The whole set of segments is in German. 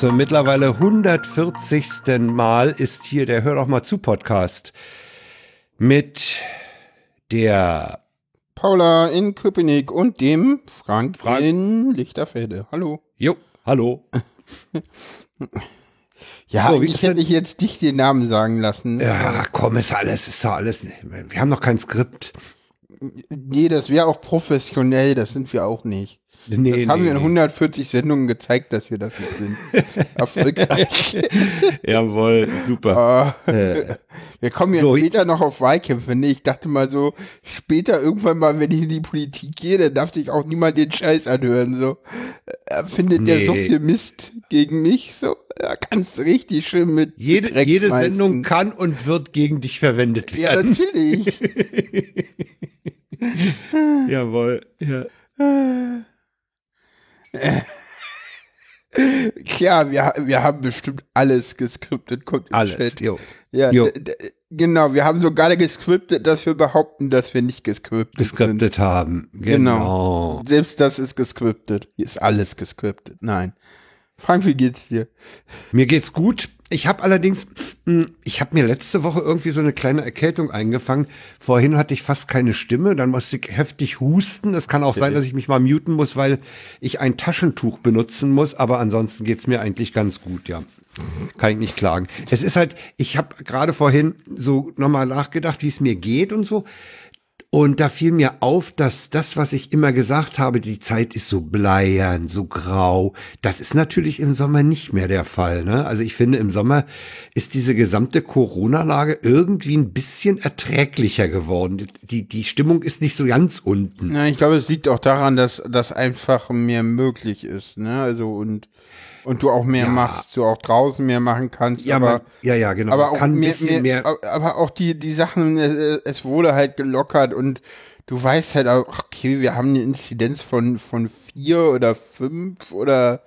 Zum mittlerweile 140. Mal ist hier der Hör doch mal zu Podcast mit der Paula in Köpenick und dem Frank, Frank. in Lichterfelde. Hallo. Jo, hallo. ja, so, ich hätte ich jetzt dich den Namen sagen lassen. Ja, komm, ist alles, ist alles. Wir haben noch kein Skript. Nee, das wäre auch professionell, das sind wir auch nicht. Nee, das haben nee, wir in 140 Sendungen gezeigt, dass wir das nicht sind. Erfolgreich. Jawohl, super. Uh, äh. Wir kommen ja so, später noch auf Wahlkämpfe. Nee, ich dachte mal so, später irgendwann mal, wenn ich in die Politik gehe, dann darf sich auch niemand den Scheiß anhören. So, er findet nee. der so viel Mist gegen mich. So, da kannst du richtig schön mit. Jede, jede Sendung kann und wird gegen dich verwendet werden. Ja, natürlich. Jawohl, ja. Klar, wir, wir haben bestimmt alles geskriptet. Kommt alles, jo. Ja, jo. genau. Wir haben sogar geskriptet, dass wir behaupten, dass wir nicht geskriptet, geskriptet haben. Genau. genau. Selbst das ist geskriptet. Hier ist alles geskriptet. Nein. Frank, wie geht's dir? Mir geht's gut. Ich habe allerdings, hm, ich habe mir letzte Woche irgendwie so eine kleine Erkältung eingefangen. Vorhin hatte ich fast keine Stimme, dann musste ich heftig husten. Es kann auch sein, dass ich mich mal muten muss, weil ich ein Taschentuch benutzen muss. Aber ansonsten geht's mir eigentlich ganz gut, ja. Kann ich nicht klagen. Es ist halt, ich habe gerade vorhin so nochmal nachgedacht, wie es mir geht und so. Und da fiel mir auf, dass das, was ich immer gesagt habe, die Zeit ist so bleiern, so grau. Das ist natürlich im Sommer nicht mehr der Fall. Ne? Also ich finde, im Sommer ist diese gesamte Corona-Lage irgendwie ein bisschen erträglicher geworden. Die, die Stimmung ist nicht so ganz unten. Ja, ich glaube, es liegt auch daran, dass das einfach mehr möglich ist. Ne? Also und und du auch mehr ja. machst, du auch draußen mehr machen kannst. Ja, aber, man, ja, ja, genau. Aber auch mehr, mehr, mehr, aber auch die, die Sachen, es wurde halt gelockert und du weißt halt auch, okay, wir haben eine Inzidenz von, von vier oder fünf oder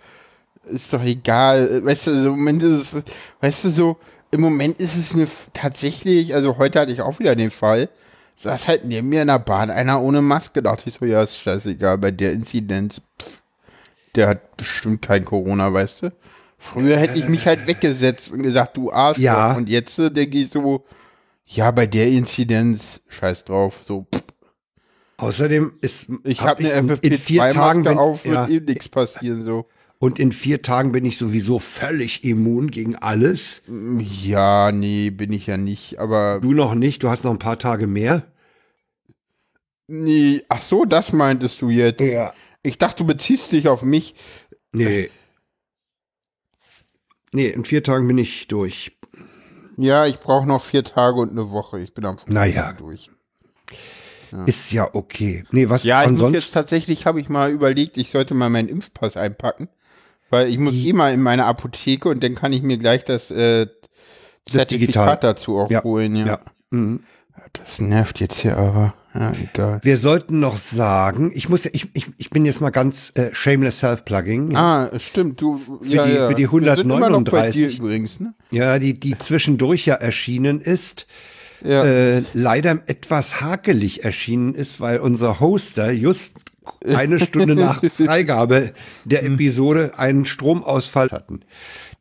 ist doch egal. Weißt du, im Moment ist es, weißt du, so, im Moment ist es mir tatsächlich, also heute hatte ich auch wieder den Fall, saß halt neben mir in der Bahn einer ohne Maske, dachte ich so, ja, ist scheißegal, bei der Inzidenz, pff der hat bestimmt kein Corona, weißt du? Früher hätte ich mich halt weggesetzt und gesagt, du Arsch. Ja. Und jetzt äh, denke ich so, ja, bei der Inzidenz, scheiß drauf, so. Pff. Außerdem ist ich habe eine FFP2-Maske auf, wird ja, eh nichts passieren so. Und in vier Tagen bin ich sowieso völlig immun gegen alles. Ja, nee, bin ich ja nicht, aber. Du noch nicht, du hast noch ein paar Tage mehr. Nee, ach so, das meintest du jetzt. Ja. Ich dachte, du beziehst dich auf mich. Nee. Nee, in vier Tagen bin ich durch. Ja, ich brauche noch vier Tage und eine Woche. Ich bin am naja. durch. Ja. Ist ja okay. Nee, was ja, ich muss jetzt tatsächlich, habe ich mal überlegt, ich sollte mal meinen Impfpass einpacken. Weil ich muss eh mal in meine Apotheke und dann kann ich mir gleich das, äh, das Zertifikat dazu auch ja. holen. Ja. ja. Mhm. Das nervt jetzt hier aber. Ja, egal. Wir sollten noch sagen, ich muss, ich, ich, ich bin jetzt mal ganz äh, shameless self-plugging. Ah, stimmt, du, für ja, die, ja. Für die 139. übrigens, ne? Ja, die, die zwischendurch ja erschienen ist. Ja. Äh, leider etwas hakelig erschienen ist, weil unser Hoster just eine Stunde nach Freigabe der hm. Episode einen Stromausfall hatten.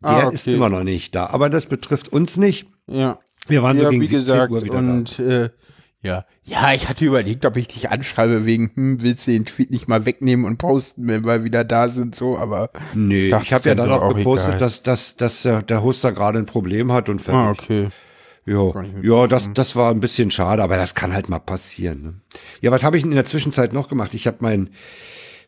Der ah, okay. ist immer noch nicht da, aber das betrifft uns nicht. Ja. Wir waren ja, so gegen wie gesagt, Uhr wieder und da. Äh, ja, ja, ich hatte überlegt, ob ich dich anschreibe wegen, hm, willst du den Tweet nicht mal wegnehmen und posten, wenn wir wieder da sind, so, aber. Nee, ich habe ja dann auch gepostet, dass, dass, dass äh, der Hoster gerade ein Problem hat und fertig. Ah, okay. Jo. Ja, das, das war ein bisschen schade, aber das kann halt mal passieren. Ne? Ja, was habe ich in der Zwischenzeit noch gemacht? Ich habe mein,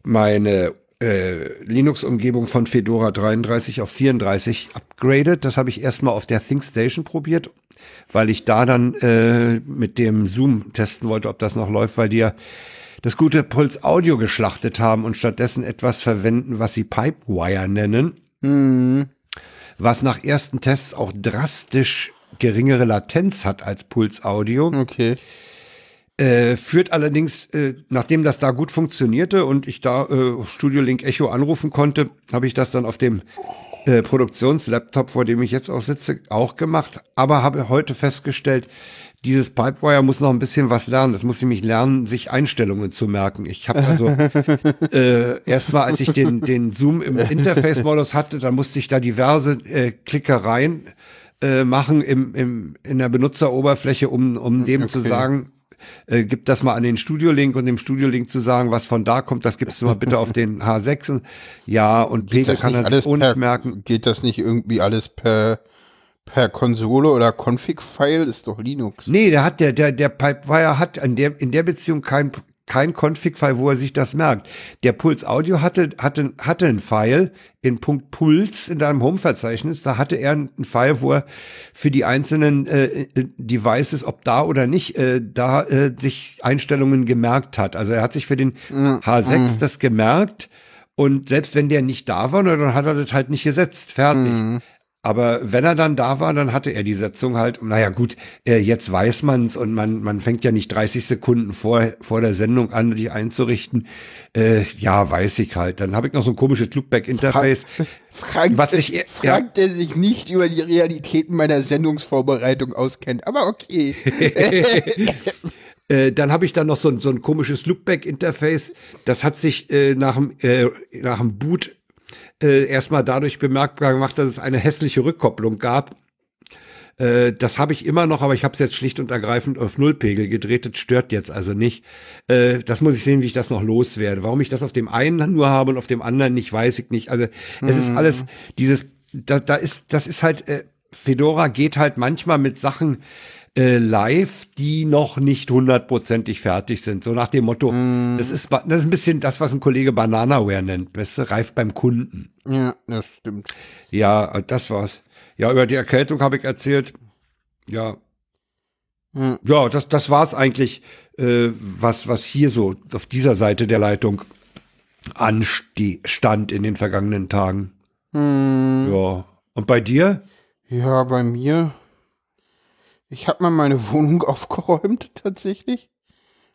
meine äh, Linux-Umgebung von Fedora 33 auf 34 upgraded. Das habe ich erstmal auf der ThinkStation probiert weil ich da dann äh, mit dem Zoom testen wollte, ob das noch läuft, weil die ja das gute Puls Audio geschlachtet haben und stattdessen etwas verwenden, was sie Pipewire nennen. Mhm. Was nach ersten Tests auch drastisch geringere Latenz hat als Puls Audio. Okay. Äh, führt allerdings, äh, nachdem das da gut funktionierte und ich da äh, Studio Link Echo anrufen konnte, habe ich das dann auf dem äh, Produktionslaptop, vor dem ich jetzt auch sitze, auch gemacht, aber habe heute festgestellt, dieses Pipewire muss noch ein bisschen was lernen. Das muss nämlich lernen, sich Einstellungen zu merken. Ich habe also äh, erstmal, als ich den, den Zoom im Interface-Modus hatte, dann musste ich da diverse äh, Klickereien äh, machen im, im, in der Benutzeroberfläche, um, um dem okay. zu sagen, äh, gib das mal an den Studio-Link und dem Studio-Link zu sagen, was von da kommt, das gibst du mal bitte auf den H6. Ja, und Pegel kann er sich ohne merken. Geht das nicht irgendwie alles per per Konsole oder Config-File ist doch Linux. Nee, der hat der der der Pipewire hat in der in der Beziehung kein kein Config-File, wo er sich das merkt. Der Puls Audio hatte, hatte, hatte ein File in Punkt Puls in deinem Home-Verzeichnis. Da hatte er einen File, wo er für die einzelnen äh, Devices, ob da oder nicht, äh, da äh, sich Einstellungen gemerkt hat. Also er hat sich für den mm, H6 mm. das gemerkt. Und selbst wenn der nicht da war, dann hat er das halt nicht gesetzt. Fertig. Mm. Aber wenn er dann da war, dann hatte er die Setzung halt, naja gut, äh, jetzt weiß man's und man, man fängt ja nicht 30 Sekunden vor, vor der Sendung an, die einzurichten. Äh, ja, weiß ich halt. Dann habe ich noch so ein komisches Loopback-Interface. Frank, was ich, Frank ja, der sich nicht über die Realitäten meiner Sendungsvorbereitung auskennt, aber okay. Äh, dann habe ich dann noch so, so ein komisches Loopback-Interface. Das hat sich äh, nach, dem, äh, nach dem Boot äh, erstmal dadurch bemerkbar gemacht, dass es eine hässliche Rückkopplung gab. Äh, das habe ich immer noch, aber ich habe es jetzt schlicht und ergreifend auf Nullpegel gedreht. Das stört jetzt also nicht. Äh, das muss ich sehen, wie ich das noch loswerde. Warum ich das auf dem einen nur habe und auf dem anderen nicht, weiß ich nicht. Also es ist mhm. alles dieses, da, da ist, das ist halt, äh, Fedora geht halt manchmal mit Sachen äh, live, die noch nicht hundertprozentig fertig sind. So nach dem Motto, mm. das, ist, das ist ein bisschen das, was ein Kollege Bananaware nennt, weißt du, reif beim Kunden. Ja, das stimmt. Ja, das war's. Ja, über die Erkältung habe ich erzählt. Ja. Mm. Ja, das, das war's eigentlich, äh, was, was hier so auf dieser Seite der Leitung anstand in den vergangenen Tagen. Mm. Ja. Und bei dir? Ja, bei mir ich habe mal meine Wohnung aufgeräumt tatsächlich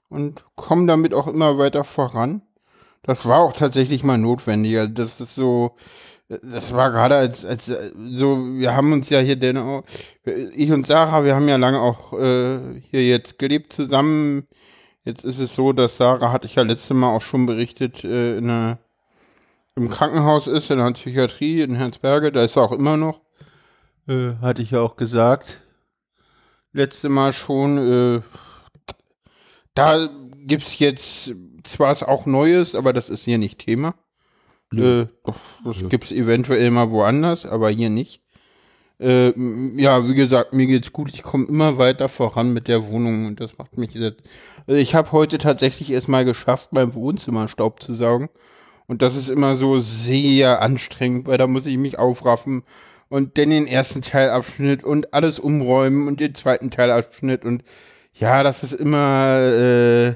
und komme damit auch immer weiter voran. Das war auch tatsächlich mal notwendig. Also das ist so, das war gerade als, als so, wir haben uns ja hier denn ich und Sarah, wir haben ja lange auch äh, hier jetzt gelebt zusammen. Jetzt ist es so, dass Sarah, hatte ich ja letzte Mal auch schon berichtet, äh, in einer, im Krankenhaus ist, in der Psychiatrie in Herzberge, da ist er auch immer noch. Äh, hatte ich ja auch gesagt letzte Mal schon. Äh, da gibt es jetzt zwar auch Neues, aber das ist hier nicht Thema. Äh, das ja. gibt es eventuell mal woanders, aber hier nicht. Äh, ja, wie gesagt, mir geht's gut. Ich komme immer weiter voran mit der Wohnung und das macht mich sehr. Also ich habe heute tatsächlich erst mal geschafft, beim Wohnzimmer Staub zu saugen. Und das ist immer so sehr anstrengend, weil da muss ich mich aufraffen und dann den ersten Teilabschnitt und alles umräumen und den zweiten Teilabschnitt und ja, das ist immer, äh,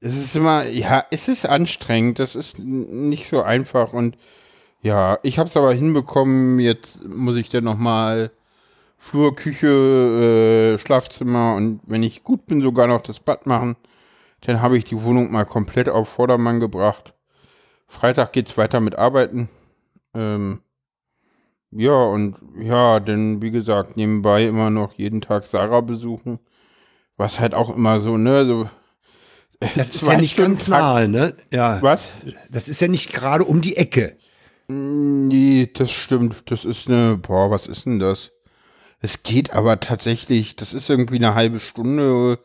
es ist immer, ja, es ist anstrengend, das ist nicht so einfach und ja, ich habe es aber hinbekommen, jetzt muss ich dann nochmal Flur, Küche, äh, Schlafzimmer und wenn ich gut bin, sogar noch das Bad machen. Dann habe ich die Wohnung mal komplett auf Vordermann gebracht. Freitag geht's weiter mit Arbeiten. Ähm, ja, und ja, denn wie gesagt, nebenbei immer noch jeden Tag Sarah besuchen. Was halt auch immer so, ne, so. Das ist ja nicht Stunden ganz nahe, ne? Ja. Was? Das ist ja nicht gerade um die Ecke. Nee, das stimmt. Das ist eine, boah, was ist denn das? Es geht aber tatsächlich, das ist irgendwie eine halbe Stunde,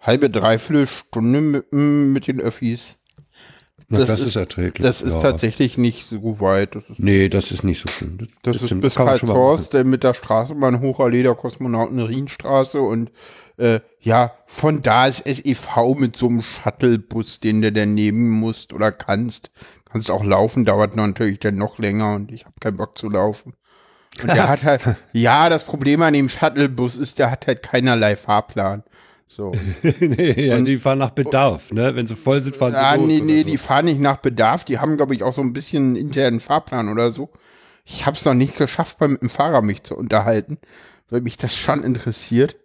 halbe, dreiviertel Stunde mit, mit den Öffis. Na, das, das ist, ist, erträglich. Das ist ja. tatsächlich nicht so weit. Das ist, nee, das ist nicht so schlimm. Das, das, das ist bis Karlshorst, mit der Straßenbahn Hochallee der Kosmonauten Rienstraße und äh, ja, von da ist SEV mit so einem Shuttlebus, den du dann nehmen musst oder kannst. Kannst auch laufen, dauert natürlich dann noch länger und ich habe keinen Bock zu laufen. Und der hat halt, ja, das Problem an dem Shuttlebus ist, der hat halt keinerlei Fahrplan. So. nee, ja, und, die fahren nach Bedarf, ne? Wenn sie voll sind, fahren sie Ja, nee, nee, so. die fahren nicht nach Bedarf. Die haben, glaube ich, auch so ein bisschen einen internen Fahrplan oder so. Ich habe es noch nicht geschafft, beim mit dem Fahrer mich zu unterhalten, weil mich das schon interessiert.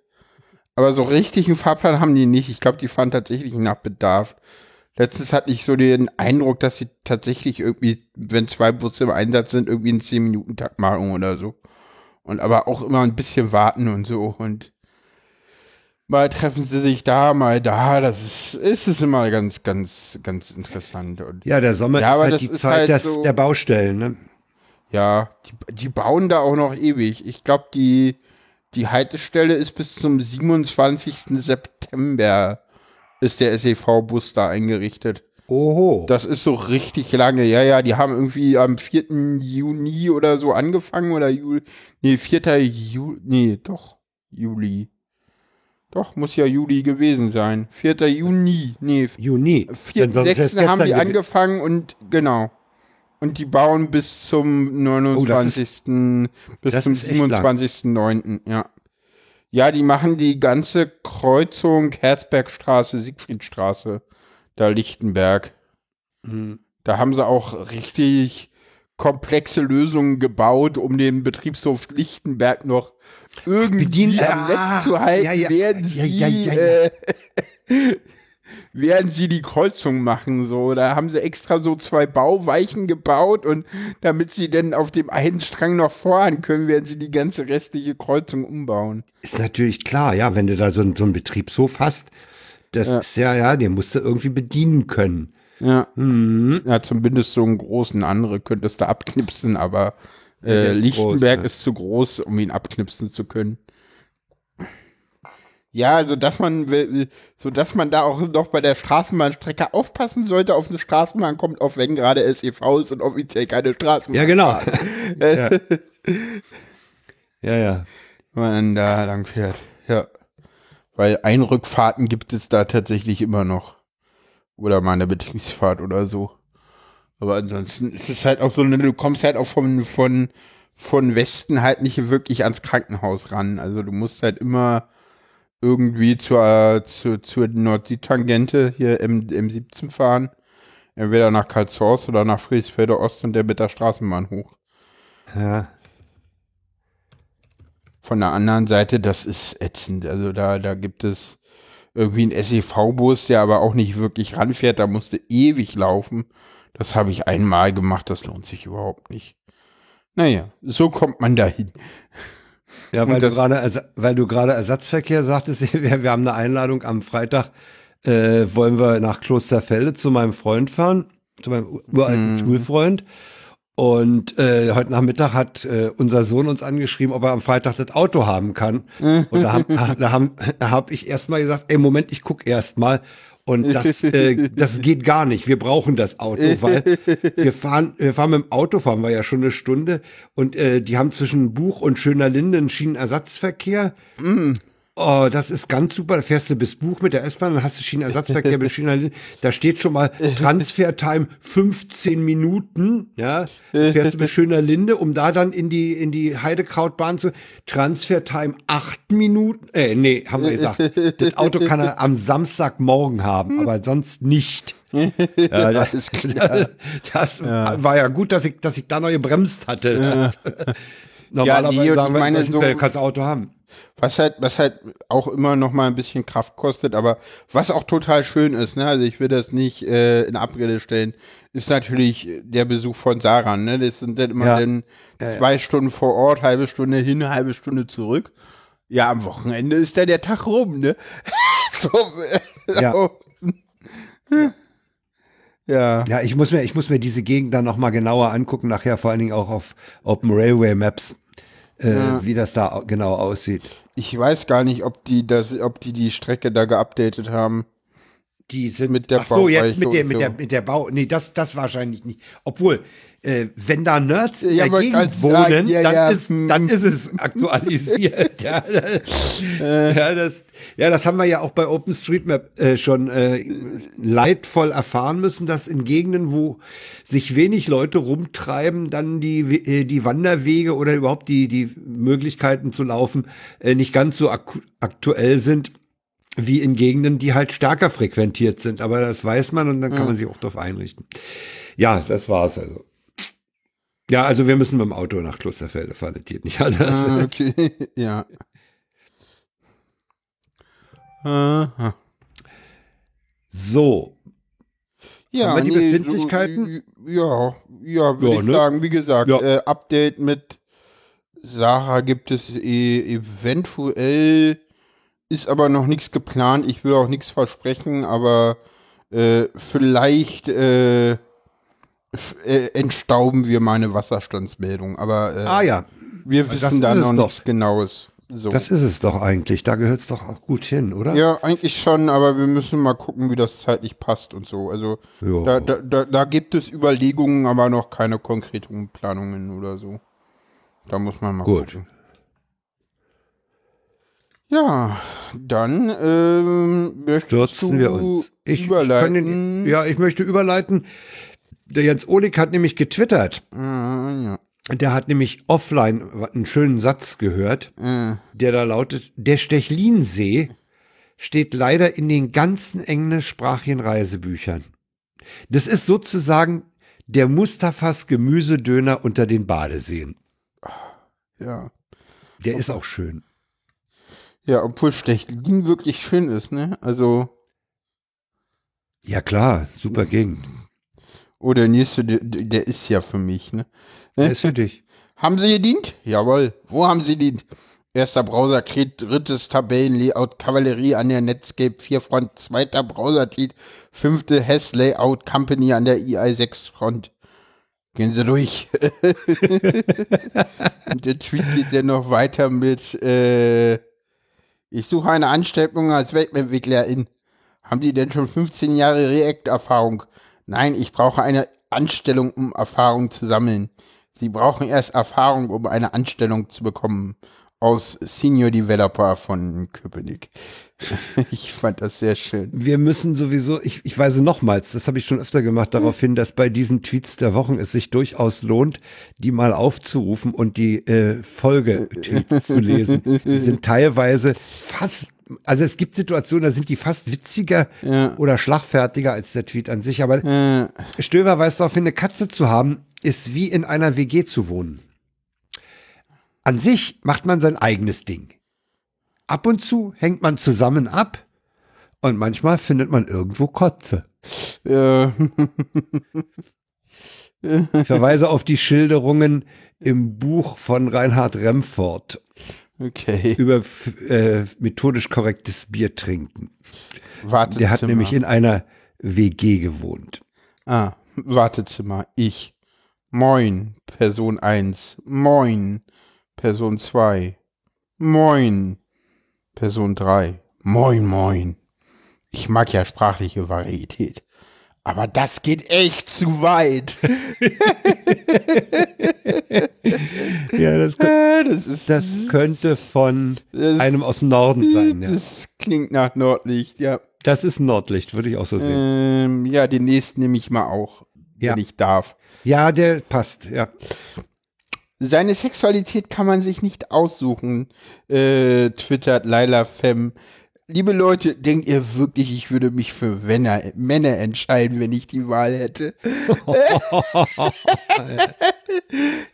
Aber so richtig einen Fahrplan haben die nicht. Ich glaube, die fahren tatsächlich nach Bedarf. Letztens hatte ich so den Eindruck, dass sie tatsächlich irgendwie, wenn zwei Busse im Einsatz sind, irgendwie einen 10-Minuten-Takt machen oder so. Und aber auch immer ein bisschen warten und so. Und mal treffen sie sich da, mal da. Das ist, ist es immer ganz, ganz, ganz interessant. Und Ja, der Sommer Ja, ist halt die Zeit halt so- der Baustellen, ne? ja, die, die bauen da auch noch ewig. Ich glaube, die, die Haltestelle ist bis zum 27. September ist der SEV-Bus da eingerichtet. Oho. Das ist so richtig lange. Ja, ja, die haben irgendwie am 4. Juni oder so angefangen oder Juli. Nee, 4. Juli. Nee, doch. Juli. Doch, muss ja Juli gewesen sein. 4. Juni. Nee, Juni. 4. Denn sonst wär's 6. haben die angefangen und genau. Und die bauen bis zum 29. bis das zum ist echt lang. 27.09. Ja. Ja, die machen die ganze Kreuzung Herzbergstraße, Siegfriedstraße, da Lichtenberg. Hm. Da haben sie auch richtig komplexe Lösungen gebaut, um den Betriebshof Lichtenberg noch irgendwie Bedien- am Netz zu halten, ja, ja, während sie. Äh, während sie die Kreuzung machen. So, da haben sie extra so zwei Bauweichen gebaut und damit sie dann auf dem einen Strang noch fahren können, werden sie die ganze restliche Kreuzung umbauen. Ist natürlich klar, ja, wenn du da so, einen- so einen Betriebshof hast, das Ja. ist ja, ja, den musst du irgendwie bedienen können. Ja. Mhm. Ja, zumindest so einen großen andere könntest du abknipsen, aber äh, ist Lichtenberg groß, ist zu groß, um ihn abknipsen zu können. Ja, also dass man so dass man da auch noch bei der Straßenbahnstrecke aufpassen sollte auf eine Straßenbahn kommt, auch wenn gerade SEV ist und offiziell keine Straßenbahn. Ja, genau. ja. ja, ja. Wenn man da lang fährt. Ja. Weil Einrückfahrten gibt es da tatsächlich immer noch. Oder mal eine Betriebsfahrt oder so. Aber ansonsten ist es halt auch so, eine- du kommst halt auch von, von, von Westen halt nicht wirklich ans Krankenhaus ran. Also du musst halt immer irgendwie zur, zur, zur Nord-Süd-Tangente hier M, M17 fahren. Entweder nach Karlshorst oder nach Friesfelder Ost und der mit der Straßenbahn hoch. ja. Von der anderen Seite, das ist ätzend. Also da, da gibt es irgendwie einen SEV-Bus, der aber auch nicht wirklich ranfährt. Da musste ewig laufen. Das habe ich einmal gemacht. Das lohnt sich überhaupt nicht. Naja, so kommt man dahin. Ja, weil du gerade, weil du gerade Ersatzverkehr sagtest, wir, wir haben eine Einladung am Freitag, äh, wollen wir nach Klosterfelde zu meinem Freund fahren, zu meinem uralten Mhm. Schulfreund. Und äh, heute Nachmittag hat äh, unser Sohn uns angeschrieben, ob er am Freitag das Auto haben kann. Und da habe da haben, da hab ich erst mal gesagt, ey, Moment, ich guck erst mal. Und das, äh, das geht gar nicht. Wir brauchen das Auto, weil wir fahren, wir fahren mit dem Auto, fahren wir ja schon eine Stunde. Und äh, die haben zwischen Buch und Schöner Linde einen Schienenersatzverkehr. Oh, das ist ganz super. Da fährst du bis Buch mit der S-Bahn, dann hast du Schienenersatzverkehr bis Schöner Linde. Da steht schon mal Transfertime 15 Minuten. Ja, fährst du bis Schöner Linde, um da dann in die, in die Heidekrautbahn zu. Transfertime 8 Minuten. Äh, nee, haben wir gesagt. Das Auto kann er am Samstagmorgen haben, aber sonst nicht. Ja, das, klar. das war ja gut, dass ich, dass ich da noch gebremst hatte. Normalerweise nee, und sagen wir, meine, so- kannst du Auto haben. Was halt, was halt auch immer noch mal ein bisschen Kraft kostet, aber was auch total schön ist, ne? Also ich will das nicht äh, in Abrede stellen, ist natürlich der Besuch von Sarah, ne? Das sind dann immer Ja. dann zwei Stunden vor Ort, halbe Stunde hin, halbe Stunde zurück. Ja, am Wochenende ist dann der Tag rum, ne? so, äh, Ja. so. ja. Ja, ich muss mir, ich muss mir diese Gegend dann noch mal genauer angucken, nachher vor allen Dingen auch auf Open Railway Maps, äh, wie das da au- genau aussieht. Ich weiß gar nicht, ob die das, ob die die Strecke da geupdatet haben. Die sind Mit der Ach so, jetzt mit der, mit der, mit der Bau, nee, das, das wahrscheinlich nicht. Obwohl, äh, wenn da Nerds in Ja, der aber Gegend wohnen, ja, dann ja, ist, hm. dann ist es aktualisiert. ja, ja, das, ja, das haben wir ja auch bei OpenStreetMap äh, schon äh, leidvoll erfahren müssen, dass in Gegenden, wo sich wenig Leute rumtreiben, dann die, äh, die Wanderwege oder überhaupt die, die Möglichkeiten zu laufen äh, nicht ganz so ak aktuell sind wie in Gegenden, die halt stärker frequentiert sind. Aber das weiß man und dann kann man sich auch darauf einrichten. Ja, das war's also. Ja, also wir müssen mit dem Auto nach Klosterfelde fahren, das geht nicht anders. Ah, okay, ja. Aha. So, Ja, Haben wir die nee, Befindlichkeiten? So, ja, ja, würde Ja, ich ne? sagen. Wie gesagt, Ja. äh, Update mit Sarah gibt es eh eventuell, ist aber noch nichts geplant. Ich will auch nichts versprechen, aber äh, vielleicht äh, äh, entstauben wir meine Wasserstandsmeldung. Aber äh, Ah ja, wir wissen da noch nichts Genaues. So. das ist es doch eigentlich. Da gehört es doch auch gut hin, oder? Ja, eigentlich schon, aber wir müssen mal gucken, wie das zeitlich passt und so. Also da, da, da, da gibt es Überlegungen, aber noch keine konkreten Planungen oder so. Da muss man mal Gut. gucken. Ja, dann ähm, möchtest Stürzen du wir uns. Ich, überleiten. den, ja, ich möchte überleiten. Der Jens Ohlig hat nämlich getwittert. Der hat nämlich offline einen schönen Satz gehört, der da lautet, der Stechlinsee steht leider in den ganzen englischsprachigen Reisebüchern. Das ist sozusagen der Mustafas Gemüsedöner unter den Badeseen. ja. Der ist auch schön. Ja, obwohl Stechlin wirklich schön ist, ne? Also, Ja klar, super Gegend. Oh, der nächste, der, der ist ja für mich, ne? Der ist für dich. Haben Sie gedient? Jawohl. Wo haben Sie gedient? Erster Browser Kret, drittes Tabellenlayout Kavallerie an der Netscape 4 Front, zweiter Browser Tiet, fünfte Hess Layout Company an der i6 Front. Gehen Sie durch. Und der Tweet geht dann noch weiter mit, äh, ich suche eine Anstellung als Webentwicklerin. Haben Sie denn schon 15 Jahre React-Erfahrung? Nein, ich brauche eine Anstellung, um Erfahrung zu sammeln. Sie brauchen erst Erfahrung, um eine Anstellung zu bekommen. Aus Senior Developer von Köpenick. ich fand das sehr schön. Wir müssen sowieso, ich, ich weise nochmals, das habe ich schon öfter gemacht, darauf hin, dass bei diesen Tweets der Wochen es sich durchaus lohnt, die mal aufzurufen und die äh, Folge-Tweets zu lesen. Die sind teilweise fast, also es gibt Situationen, da sind die fast witziger Ja. oder schlagfertiger als der Tweet an sich. Aber Äh, Stöber weist darauf hin, eine Katze zu haben, ist wie in einer WG zu wohnen. An sich macht man sein eigenes Ding. Ab und zu hängt man zusammen ab und manchmal findet man irgendwo Kotze. äh, Ich verweise auf die Schilderungen im Buch von Reinhard Remford okay. über äh, methodisch korrektes Bier trinken. Wartezimmer. Der hat nämlich in einer WG gewohnt. Ah, Wartezimmer. Ich. Moin, Person 1. Moin, Person 2. Moin, Person 3. Moin, moin. Ich mag ja sprachliche Varietät. Aber das geht echt zu weit. Ja, das, Äh, das ist das könnte von Das- einem aus dem Norden sein. Ja. Das klingt nach Nordlicht, ja. Das ist Nordlicht, würde ich auch so sehen. Ähm, ja, den nächsten nehme ich mal auch, Ja. wenn ich darf. Ja, der passt, ja. Seine Sexualität kann man sich nicht aussuchen, äh, twittert Laila Fem. Liebe Leute, denkt ihr wirklich, ich würde mich für Männer, Männer entscheiden, wenn ich die Wahl hätte?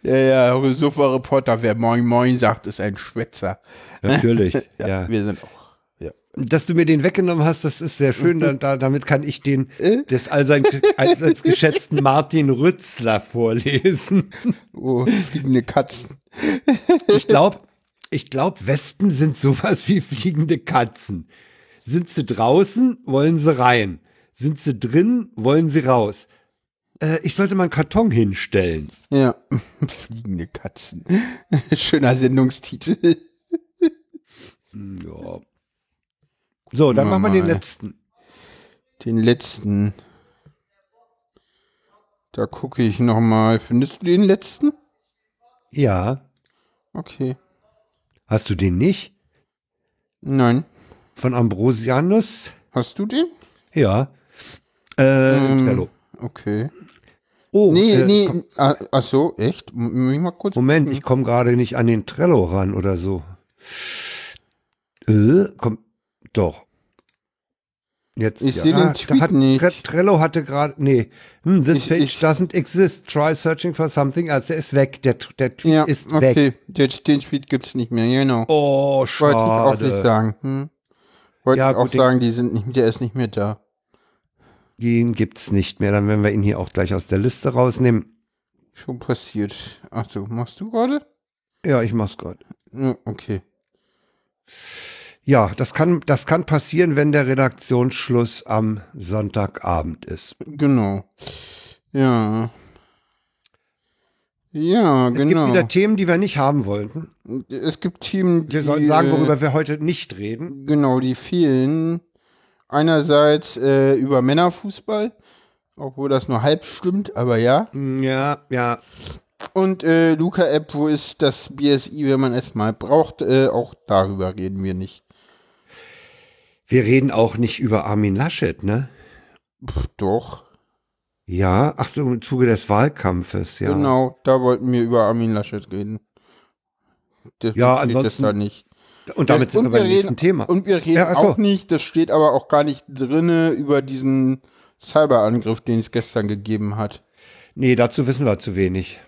ja, ja, Sofa-Reporter, wer Moin Moin sagt, ist ein Schwätzer. Natürlich. ja. Wir sind auch. Ja. Dass du mir den weggenommen hast, das ist sehr schön. Da, da, damit kann ich den Äh? des allseits, allseits geschätzten Martin Rützler vorlesen. Oh, fliegende Katzen. Ich glaube, ich glaub, Wespen sind sowas wie fliegende Katzen. Sind sie draußen, wollen sie rein. Sind sie drin, wollen sie raus. Äh, ich sollte mal einen Karton hinstellen. Ja, fliegende Katzen. Schöner Sendungstitel. Ja. So, dann machen wir den letzten. Den letzten. Da gucke ich noch mal. Findest du den letzten? Ja. Okay. Hast du den nicht? Nein. Von Ambrosianus? Hast du den? Ja. Äh, Trello. Okay. Oh, Nee, äh, nee. komm, Ah, ach so, echt? M- Muss ich mal kurz. Moment, ich komme gerade nicht an den Trello ran oder so. Äh, komm, doch. Jetzt, Ich seh den da Tweet hat, nicht. Tre Trello hatte gerade, nee, hm, this Ich- page ich- doesn't exist. Try searching for something else. Der ist weg. Der, der Tweet Ja, ist okay. weg. Der, den Tweet gibt's nicht mehr, genau. Oh, Wollte ich auch nicht schade. sagen. Hm? Wollte Ja, ich auch gut, sagen, die sind nicht, der ist nicht mehr da. Den gibt's nicht mehr. Dann werden wir ihn hier auch gleich aus der Liste rausnehmen. Schon passiert. Ach so, machst du gerade? Ja, ich mach's gerade. Ja, okay. Ja, das kann, das kann passieren, wenn der Redaktionsschluss am Sonntagabend ist. Genau. Ja. Ja, Es genau. gibt wieder Themen, die wir nicht haben wollten. es gibt Themen, Wir die, sollten sagen, äh, worüber wir heute nicht reden. Genau, die fehlen. Einerseits äh, über Männerfußball, obwohl das nur halb stimmt, aber ja. Ja, ja. Und äh, Luca-App, wo ist das BSI, wenn man es mal braucht? Äh, auch darüber reden wir nicht. Wir reden auch nicht über Armin Laschet, ne? Pff, doch, Ja, ach so, im Zuge des Wahlkampfes, ja. genau, da wollten wir über Armin Laschet reden. Das Ja, ansonsten- Das da nicht. Und damit sind wir Und beim wir nächsten reden- Thema. Und wir reden Ja, auch nicht, das steht aber auch gar nicht drinne über diesen Cyberangriff, den es gestern gegeben hat. Nee, dazu wissen wir zu wenig.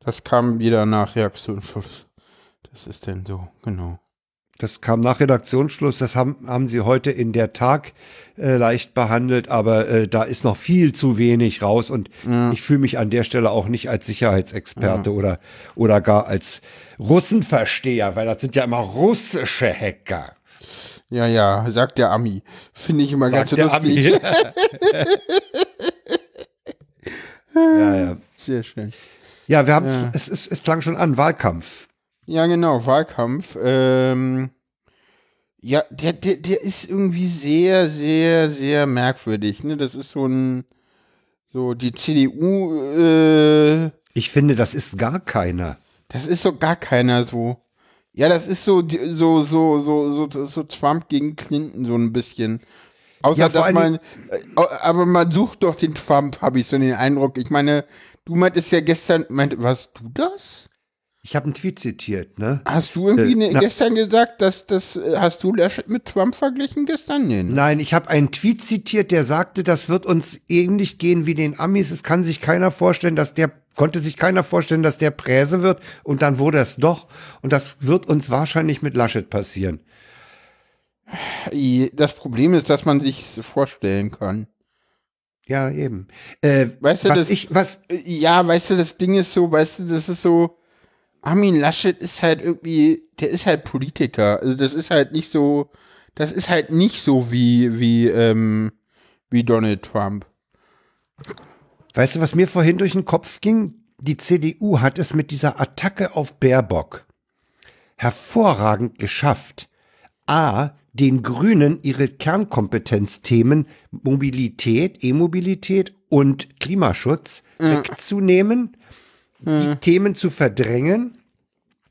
Das kam wieder nach Reaktionsschluss. Das ist denn so, genau. Das kam nach Redaktionsschluss, das haben, haben sie heute in der Tag äh, leicht behandelt, aber äh, da ist noch viel zu wenig raus und ich fühle mich an der Stelle auch nicht als Sicherheitsexperte oder, oder gar als Russenversteher, weil das sind ja immer russische Hacker. Ja, ja, sagt der Ami. Finde ich immer ganz Sagt der lustig. Ami. ja, ja. Sehr schön. Ja, wir haben, Ja. Es, es, es klang schon an, Wahlkampf. Ja, genau, Wahlkampf. Ähm, ja, der, der, der ist irgendwie sehr, sehr, sehr merkwürdig. Ne? Das ist so ein, so die CDU, äh, Ich finde, das ist gar keiner. das ist so gar keiner so. Ja, das ist so, so, so, so, so, so Trump gegen Clinton so ein bisschen. Außer, Ja, dass man, aber man sucht doch den Trump, habe ich so den Eindruck. Ich meine, du meintest ja gestern, meint, warst du das? Ich habe einen Tweet zitiert, ne? Hast du irgendwie Äh, ne, gestern gesagt, dass das, äh, hast du Laschet mit Trump verglichen gestern? Nee, ne? Nein, ich habe einen Tweet zitiert, der sagte, das wird uns ähnlich gehen wie den Amis. Es kann sich keiner vorstellen, dass der, konnte sich keiner vorstellen, dass der Präse wird. Und dann wurde es doch. Und das wird uns wahrscheinlich mit Laschet passieren. Das Problem ist, dass man sich vorstellen kann. Ja, eben. Äh, Weißt du, was das- ich, was, Äh, Ja, weißt du, das Ding ist so, weißt du, das ist so, Armin Laschet ist halt irgendwie, der ist halt Politiker. Also das ist halt nicht so, das ist halt nicht so wie, wie, ähm, wie Donald Trump. weißt du, was mir vorhin durch den Kopf ging? Die CDU hat es mit dieser Attacke auf Baerbock hervorragend geschafft. A, den Grünen ihre Kernkompetenzthemen Mobilität, E-Mobilität und Klimaschutz wegzunehmen, die Themen zu verdrängen.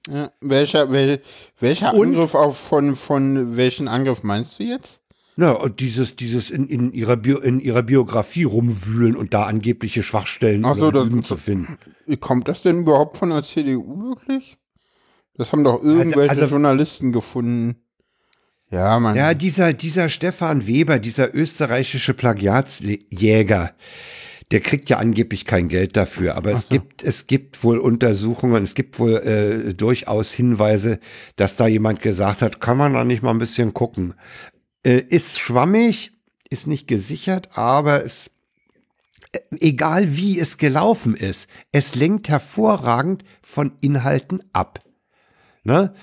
Ja, welcher, wel, welcher Und- Angriff auf, von, von, welchen Angriff meinst du jetzt? Na, und dieses, dieses in, in, ihrer Bio, in ihrer Biografie rumwühlen und da angebliche Schwachstellen Ach so, oder das- zu finden. Kommt das denn überhaupt von der CDU wirklich? Das haben doch irgendwelche also- Journalisten gefunden. Ja, man. Ja, dieser, dieser Stefan Weber, dieser österreichische Plagiatsjäger, der kriegt ja angeblich kein Geld dafür, aber es gibt, es gibt wohl Untersuchungen, es gibt wohl äh, durchaus Hinweise, dass da jemand gesagt hat, kann man da nicht mal ein bisschen gucken. Äh, ist schwammig, ist nicht gesichert, aber es äh, egal wie es gelaufen ist, es lenkt hervorragend von Inhalten ab. Ne?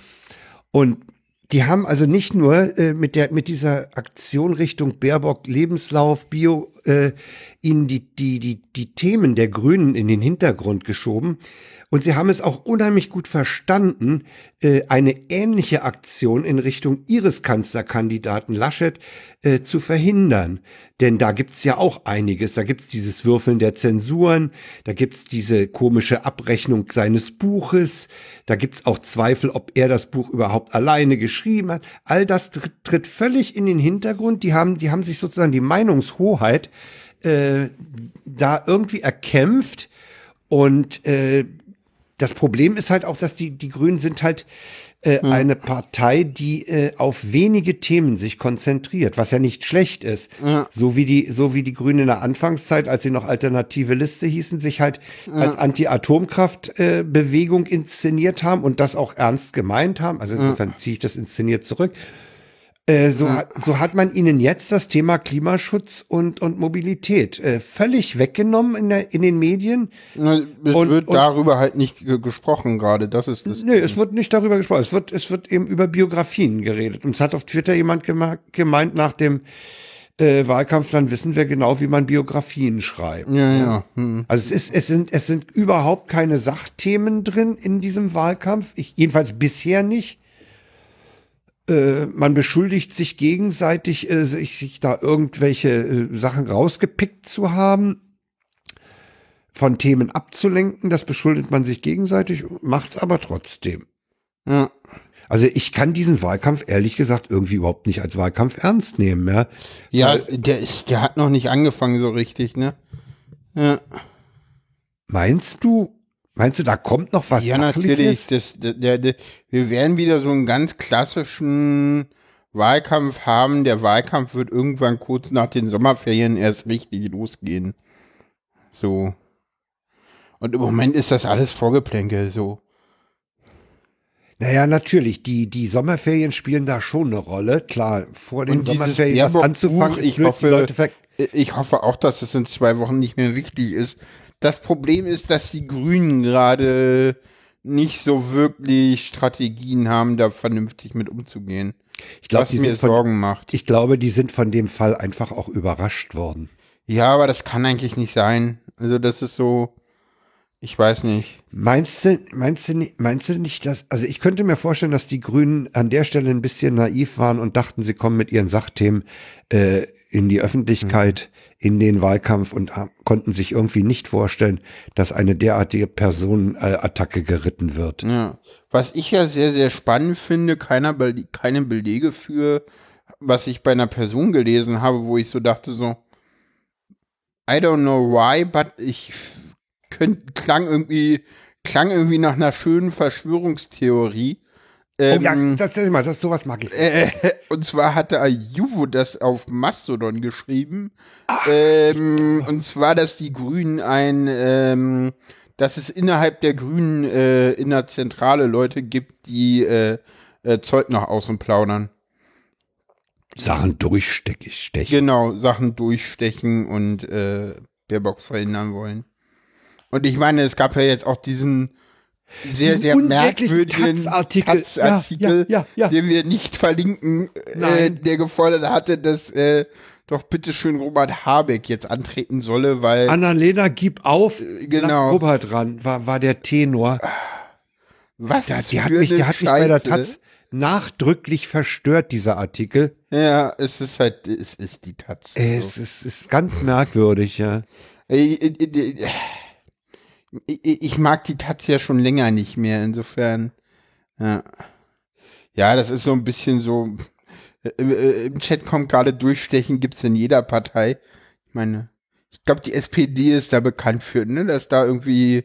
Und die haben also nicht nur äh, mit der mit dieser Aktion Richtung Baerbock Lebenslauf Bio äh, ihnen die die die die Themen der Grünen in den Hintergrund geschoben und sie haben es auch unheimlich gut verstanden, äh, eine ähnliche Aktion in Richtung ihres Kanzlerkandidaten Laschet äh, zu verhindern. Denn da gibt's ja auch einiges. Da gibt's dieses Würfeln der Zensuren, da gibt's diese komische Abrechnung seines Buches, da gibt's auch Zweifel, ob er das Buch überhaupt alleine geschrieben hat. All das tritt, völlig in den Hintergrund. Die haben, die haben sich sozusagen die Meinungshoheit äh, da irgendwie erkämpft und äh, das Problem ist halt auch, dass die, die Grünen sind halt äh, eine Partei, die äh, auf wenige Themen sich konzentriert, was ja nicht schlecht ist. So wie die, so wie die Grünen in der Anfangszeit, als sie noch alternative Liste hießen, sich halt als Anti-Atomkraft-Bewegung inszeniert haben und das auch ernst gemeint haben. Also insofern ziehe ich das inszeniert zurück. Äh, so, hat, so hat man ihnen jetzt das Thema Klimaschutz und, und Mobilität äh, völlig weggenommen in, der, in den Medien. Na, Es Und- wird und- darüber halt nicht ge- gesprochen gerade. Das ist das. Nee, es wird nicht darüber gesprochen. Es wird, es wird eben über Biografien geredet. Und es hat auf Twitter jemand gemeint nach dem äh, Wahlkampf, dann wissen wir genau, wie man Biografien schreibt. Ja, ja. Hm. Also es ist, es sind, es sind überhaupt keine Sachthemen drin in diesem Wahlkampf. Ich, jedenfalls bisher nicht. Äh, man beschuldigt sich gegenseitig, äh, sich, sich da irgendwelche äh, Sachen rausgepickt zu haben, von Themen abzulenken. Das beschuldigt man sich gegenseitig, macht's aber trotzdem. Ja. Also ich kann diesen Wahlkampf ehrlich gesagt irgendwie überhaupt nicht als Wahlkampf ernst nehmen. Ja? Ja, der ist, der hat noch nicht angefangen so richtig, ne? Ja, Meinst du? Meinst du, da kommt noch was ja natürlich. Sachliches? Das, der, der, wir werden wieder so einen ganz klassischen Wahlkampf haben. Der Wahlkampf wird irgendwann kurz nach den Sommerferien erst richtig losgehen. So. Und im Moment ist das alles Vorgeplänkel, so. Naja, natürlich. Die, die Sommerferien spielen da schon eine Rolle. Klar, vor den Sommerferien was anzufangen, ist ich blöd, hoffe- ver Ich hoffe auch, dass es in zwei Wochen nicht mehr wichtig ist. Das Problem ist, dass die Grünen gerade nicht so wirklich Strategien haben, da vernünftig mit umzugehen. ich glaube, was die mir von, Sorgen macht. ich glaube, die sind von dem Fall einfach auch überrascht worden. Ja, aber das kann eigentlich nicht sein. Also das ist so, ich weiß nicht. Meinst du, meinst du, nicht- meinst du nicht, dass, also ich könnte mir vorstellen, dass die Grünen an der Stelle ein bisschen naiv waren und dachten, sie kommen mit ihren Sachthemen äh, in die Öffentlichkeit, in den Wahlkampf und ha- konnten sich irgendwie nicht vorstellen, dass eine derartige Personenattacke geritten wird. Ja. Was ich ja sehr, sehr spannend finde, keiner, Bel- keine Belege für, was ich bei einer Person gelesen habe, wo ich so dachte so, I don't know why, but ich könnt, klang irgendwie, klang irgendwie nach einer schönen Verschwörungstheorie. Oh ja, Ähm, das, das, das, das, sowas mag ich. äh, und zwar hatte Ayuvo das auf Mastodon geschrieben. Ähm, und zwar, dass die Grünen ein, ähm, dass es innerhalb der Grünen äh, in der Zentrale Leute gibt, die äh, äh, Zeug nach außen plaudern. Sachen durchstechen. stechen. Genau, Sachen durchstechen und äh, Baerbock verhindern wollen. Und ich meine, es gab ja jetzt auch diesen sehr, sehr merkwürdigen Taz-Artikel. Taz-Artikel, Ja, ja, ja, ja. den wir nicht verlinken, äh, der gefordert hatte, dass äh, doch bitteschön Robert Habeck jetzt antreten solle, weil Annalena, gib auf. genau. Lass Robert ran, war, war der Tenor. was Der, der hat mich, der hat mich bei der. Taz nachdrücklich verstört, dieser Artikel. Ja, es ist halt, es ist die Taz. Äh, so. Es ist, ist ganz merkwürdig, ja. Ich, ich, mag die Taz ja schon länger nicht mehr, insofern. Ja, ja das ist so ein bisschen so. äh, äh, Im Chat kommt gerade durchstechen, gibt's in jeder Partei. Ich meine, ich glaube, die SPD ist da bekannt für, ne, dass da irgendwie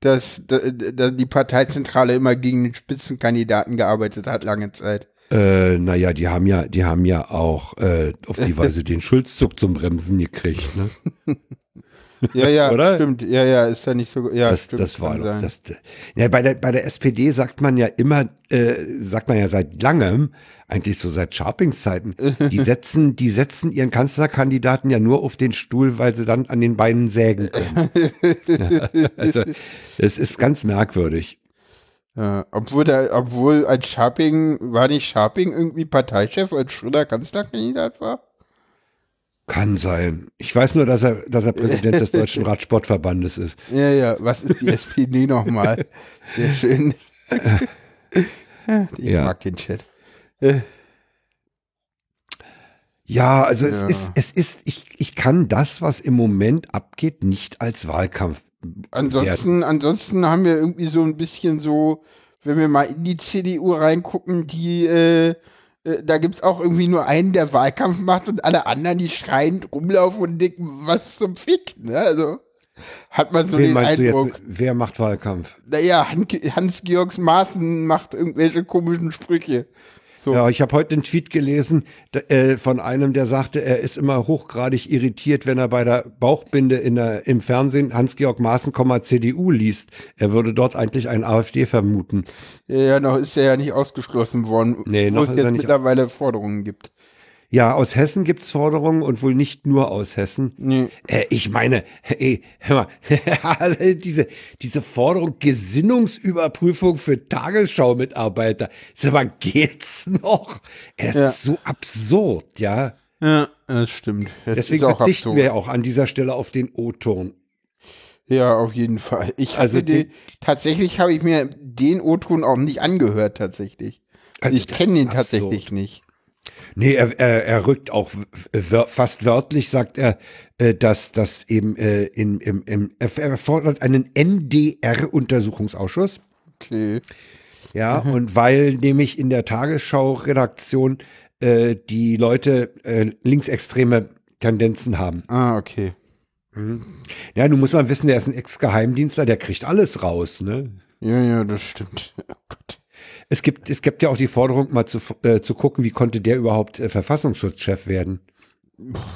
dass, da, da die Parteizentrale immer gegen den Spitzenkandidaten gearbeitet hat, lange Zeit. Äh, naja, die haben ja, die haben ja auch äh, auf die Weise den Schulzzug zum Bremsen gekriegt, ne? Ja, ja, Oder? stimmt. Ja, ja, ist ja nicht so. Ja, das, stimmt, das war doch, das, ja, bei der, bei der SPD sagt man ja immer, äh, sagt man ja seit langem, eigentlich so seit Sharpings Zeiten, die setzen, die setzen ihren Kanzlerkandidaten ja nur auf den Stuhl, weil sie dann an den Beinen sägen können. ja, also, es ist ganz merkwürdig. Ja, obwohl, der, obwohl als Scharping, war nicht Scharping irgendwie Parteichef, als Schröder Kanzlerkandidat war? Kann sein. Ich weiß nur, dass er, dass er Präsident des Deutschen Radsportverbandes ist. Ja, ja, was ist die SPD nochmal? Sehr schön. ich Ja. mag den Chat. Ja, also es Ja. ist, es ist, ich, ich kann das, was im Moment abgeht, nicht als Wahlkampf. Ansonsten, ansonsten haben wir irgendwie so ein bisschen so, wenn wir mal in die CDU reingucken, die, äh, äh, da gibt's auch irgendwie nur einen, der Wahlkampf macht und alle anderen, die schreiend rumlaufen und denken, was zum Fick, ne? Also, hat man so Wen den Eindruck. jetzt, wer macht Wahlkampf? Naja, Han- Hans-Georgs Maaßen macht irgendwelche komischen Sprüche. So. Ja, ich habe heute einen Tweet gelesen äh, von einem, der sagte, er ist immer hochgradig irritiert, wenn er bei der Bauchbinde in der, im Fernsehen Hans-Georg Maaßen, CDU liest. Er würde dort eigentlich einen AfD vermuten. Ja, noch ist er ja nicht ausgeschlossen worden, Nee, wo noch es jetzt er mittlerweile Forderungen gibt. Ja, aus Hessen gibt's Forderungen und wohl nicht nur aus Hessen. Nee. Äh, ich meine, ey, hör mal, diese, diese Forderung Gesinnungsüberprüfung für Tagesschau-Mitarbeiter. Sag mal, geht's noch? Ey, das Ja. ist so absurd, ja. Ja, das stimmt. Das Deswegen verzichten wir ja auch an dieser Stelle auf den O-Ton. Ja, auf jeden Fall. Ich Also also den, tatsächlich habe ich mir den O-Ton auch nicht angehört, tatsächlich. Also ich das kenne den absurd. tatsächlich nicht. Nee, er, er, er rückt auch fast wörtlich, sagt er, äh, dass das eben äh, in, im, im, er er fordert einen NDR-Untersuchungsausschuss. Okay. Ja, und weil nämlich in der Tagesschau-Redaktion äh, die Leute äh, linksextreme Tendenzen haben. Ah, okay. Ja, nun muss man wissen, der ist ein Ex-Geheimdienstler, der kriegt alles raus, ne? Ja, ja, das stimmt. Oh Gott. Es gibt, es gibt ja auch die Forderung, mal zu, äh, zu gucken, wie konnte der überhaupt äh, Verfassungsschutzchef werden.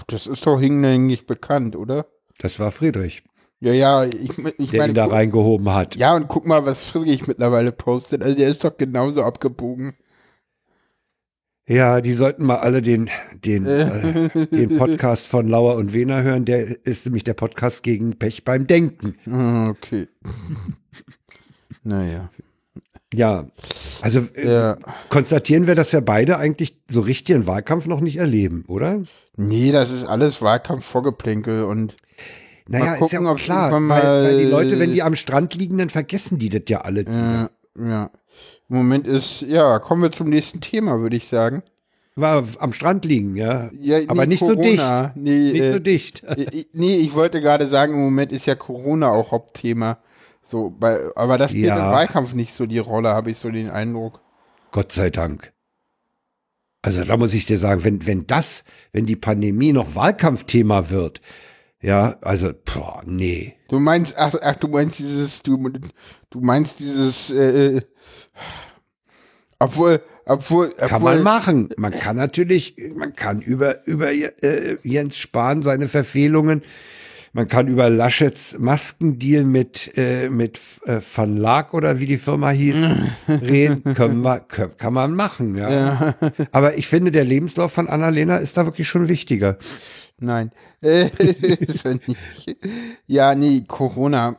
Das ist doch hinlänglich bekannt, oder? Das war Friedrich, Ja, ja, ich, ich der meine, ihn da reingehoben hat. ja, und guck mal, was Friedrich mittlerweile postet. Also der ist doch genauso abgebogen. Ja, die sollten mal alle den, den, äh, den Podcast von Lauer und Wehner hören. Der ist nämlich der Podcast gegen Pech beim Denken. Ah, okay. naja. Ja, also äh, Ja. konstatieren wir, dass wir beide eigentlich so richtig einen Wahlkampf noch nicht erleben, oder? Nee, das ist alles Wahlkampf-Vorgeplänkel und Naja, ist gucken, ja auch klar, weil, weil die Leute, wenn die am Strand liegen, dann vergessen die das ja alle. äh, ja. Im Moment ist, ja, kommen wir zum nächsten Thema, würde ich sagen. War am Strand liegen, ja. Ja, Aber nee, nicht so Corona. Nee, Nicht äh, so dicht. ich- Nee, ich wollte gerade sagen, im Moment ist ja Corona auch Hauptthema. So, bei, aber das spielt Ja. im Wahlkampf nicht so die Rolle, habe ich so den Eindruck. Gott sei Dank. Also da muss ich dir sagen, wenn, wenn das, wenn die Pandemie noch Wahlkampfthema wird, ja, also, boah, nee. Du meinst, ach, ach du meinst dieses, du, du meinst dieses, äh, obwohl, obwohl, Kann obwohl, man machen. Man kann natürlich, man kann über, über äh, Jens Spahn seine Verfehlungen, man kann über Laschets Maskendeal mit, äh, mit äh, Van Laak oder wie die Firma hieß, reden. Können wir, können, kann man machen, ja. Aber ich finde, der Lebenslauf von Annalena ist da wirklich schon wichtiger. Nein. Äh. Ja, nee, Corona.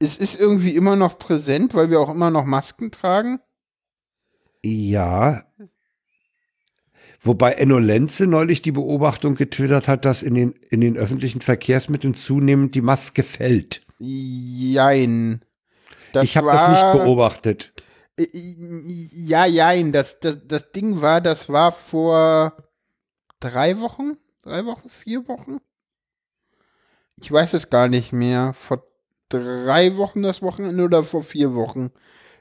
Es ist irgendwie immer noch präsent, weil wir auch immer noch Masken tragen. Ja. Wobei Enno Lenze neulich die Beobachtung getwittert hat, dass in den, in den öffentlichen Verkehrsmitteln zunehmend die Maske fällt. Jein. Das ich habe das nicht beobachtet. Ja, jein. Das, das, das Ding war, das war vor drei Wochen? Drei Wochen? Vier Wochen? Ich weiß es gar nicht mehr. Vor drei Wochen das Wochenende oder vor vier Wochen?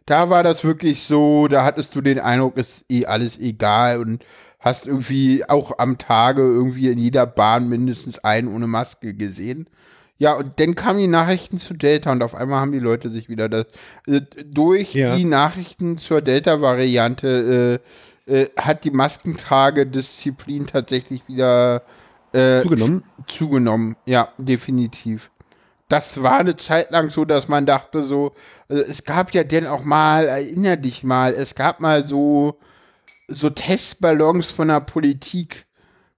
Da war das wirklich so, da hattest du den Eindruck, ist eh alles egal und hast irgendwie auch am Tage irgendwie in jeder Bahn mindestens einen ohne Maske gesehen. Ja, und dann kamen die Nachrichten zu Delta und auf einmal haben die Leute sich wieder das, äh, durch Ja. die Nachrichten zur Delta-Variante äh, äh, hat die Maskentragedisziplin tatsächlich wieder äh, Zugenommen? zugenommen. Ja, definitiv. Das war eine Zeit lang so, dass man dachte so, also es gab ja denn auch mal, erinner dich mal, es gab mal so, so Testballons von der Politik,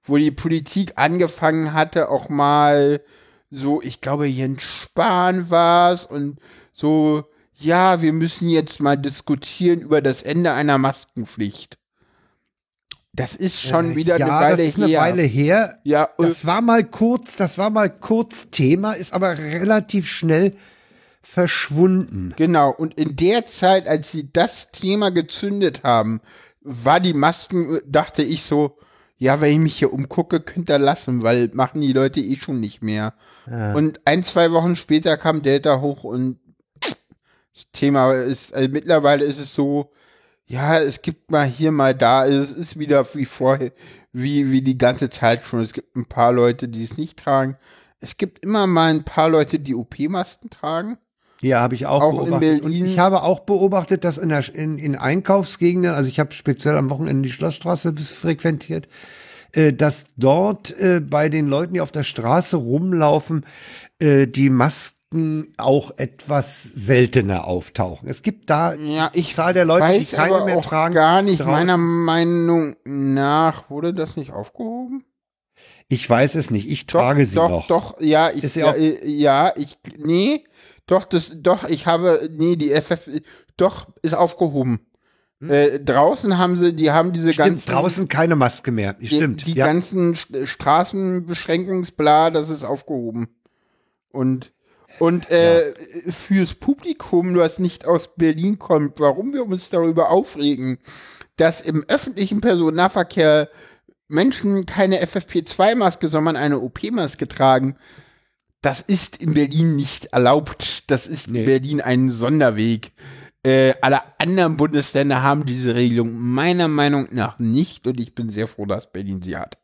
wo die Politik angefangen hatte, auch mal so, ich glaube, Jens Spahn war es und so, ja, wir müssen jetzt mal diskutieren über das Ende einer Maskenpflicht. Das ist schon wieder Äh, ja, eine Weile das ist eine her. Weile her. Ja, und- Das war mal kurz, das war mal kurz Thema, ist aber relativ schnell verschwunden. Genau, und in der Zeit, als sie das Thema gezündet haben, war die Masken, dachte ich so, ja, wenn ich mich hier umgucke, könnt ihr lassen, weil machen die Leute eh schon nicht mehr. Und ein, zwei Wochen später kam Delta hoch und das Thema ist, also mittlerweile ist es so, ja, es gibt mal hier, mal da, es ist wieder wie vorher, wie, wie die ganze Zeit schon. Es gibt ein paar Leute, die es nicht tragen. Es gibt immer mal ein paar Leute, die OP-Masken tragen. Ja, habe ich auch, Auch beobachtet. Und ich habe auch beobachtet, dass in, der, in, in Einkaufsgegenden, also ich habe speziell am Wochenende die Schlossstraße frequentiert, äh, dass dort äh, bei den Leuten, die auf der Straße rumlaufen, äh, die Masken auch etwas seltener auftauchen. Es gibt da Ja, ich Zahl der Leute, die weiß keine aber mehr auch tragen, gar nicht. draußen. Meiner Meinung nach wurde das nicht aufgehoben. Ich weiß es nicht. Ich Doch, trage sie doch, noch. Doch, ja, ich, ja, äh, ja, ich, nee, doch, das, doch, ich habe, nee, die FF, doch, ist aufgehoben. Äh, draußen haben sie, die haben diese Hm? Stimmt, ganzen, draußen keine Maske mehr. die, Stimmt. die ja. ganzen St- Straßenbeschränkungsbla, das ist aufgehoben. Und, und äh, fürs Publikum, was nicht aus Berlin kommt, warum wir uns darüber aufregen, dass im öffentlichen Personennahverkehr Menschen keine FFP2-Maske, sondern eine OP-Maske tragen, das ist in Berlin nicht erlaubt. Das ist Nee. in Berlin ein Sonderweg. Äh, alle anderen Bundesländer haben diese Regelung meiner Meinung nach nicht und ich bin sehr froh, dass Berlin sie hat.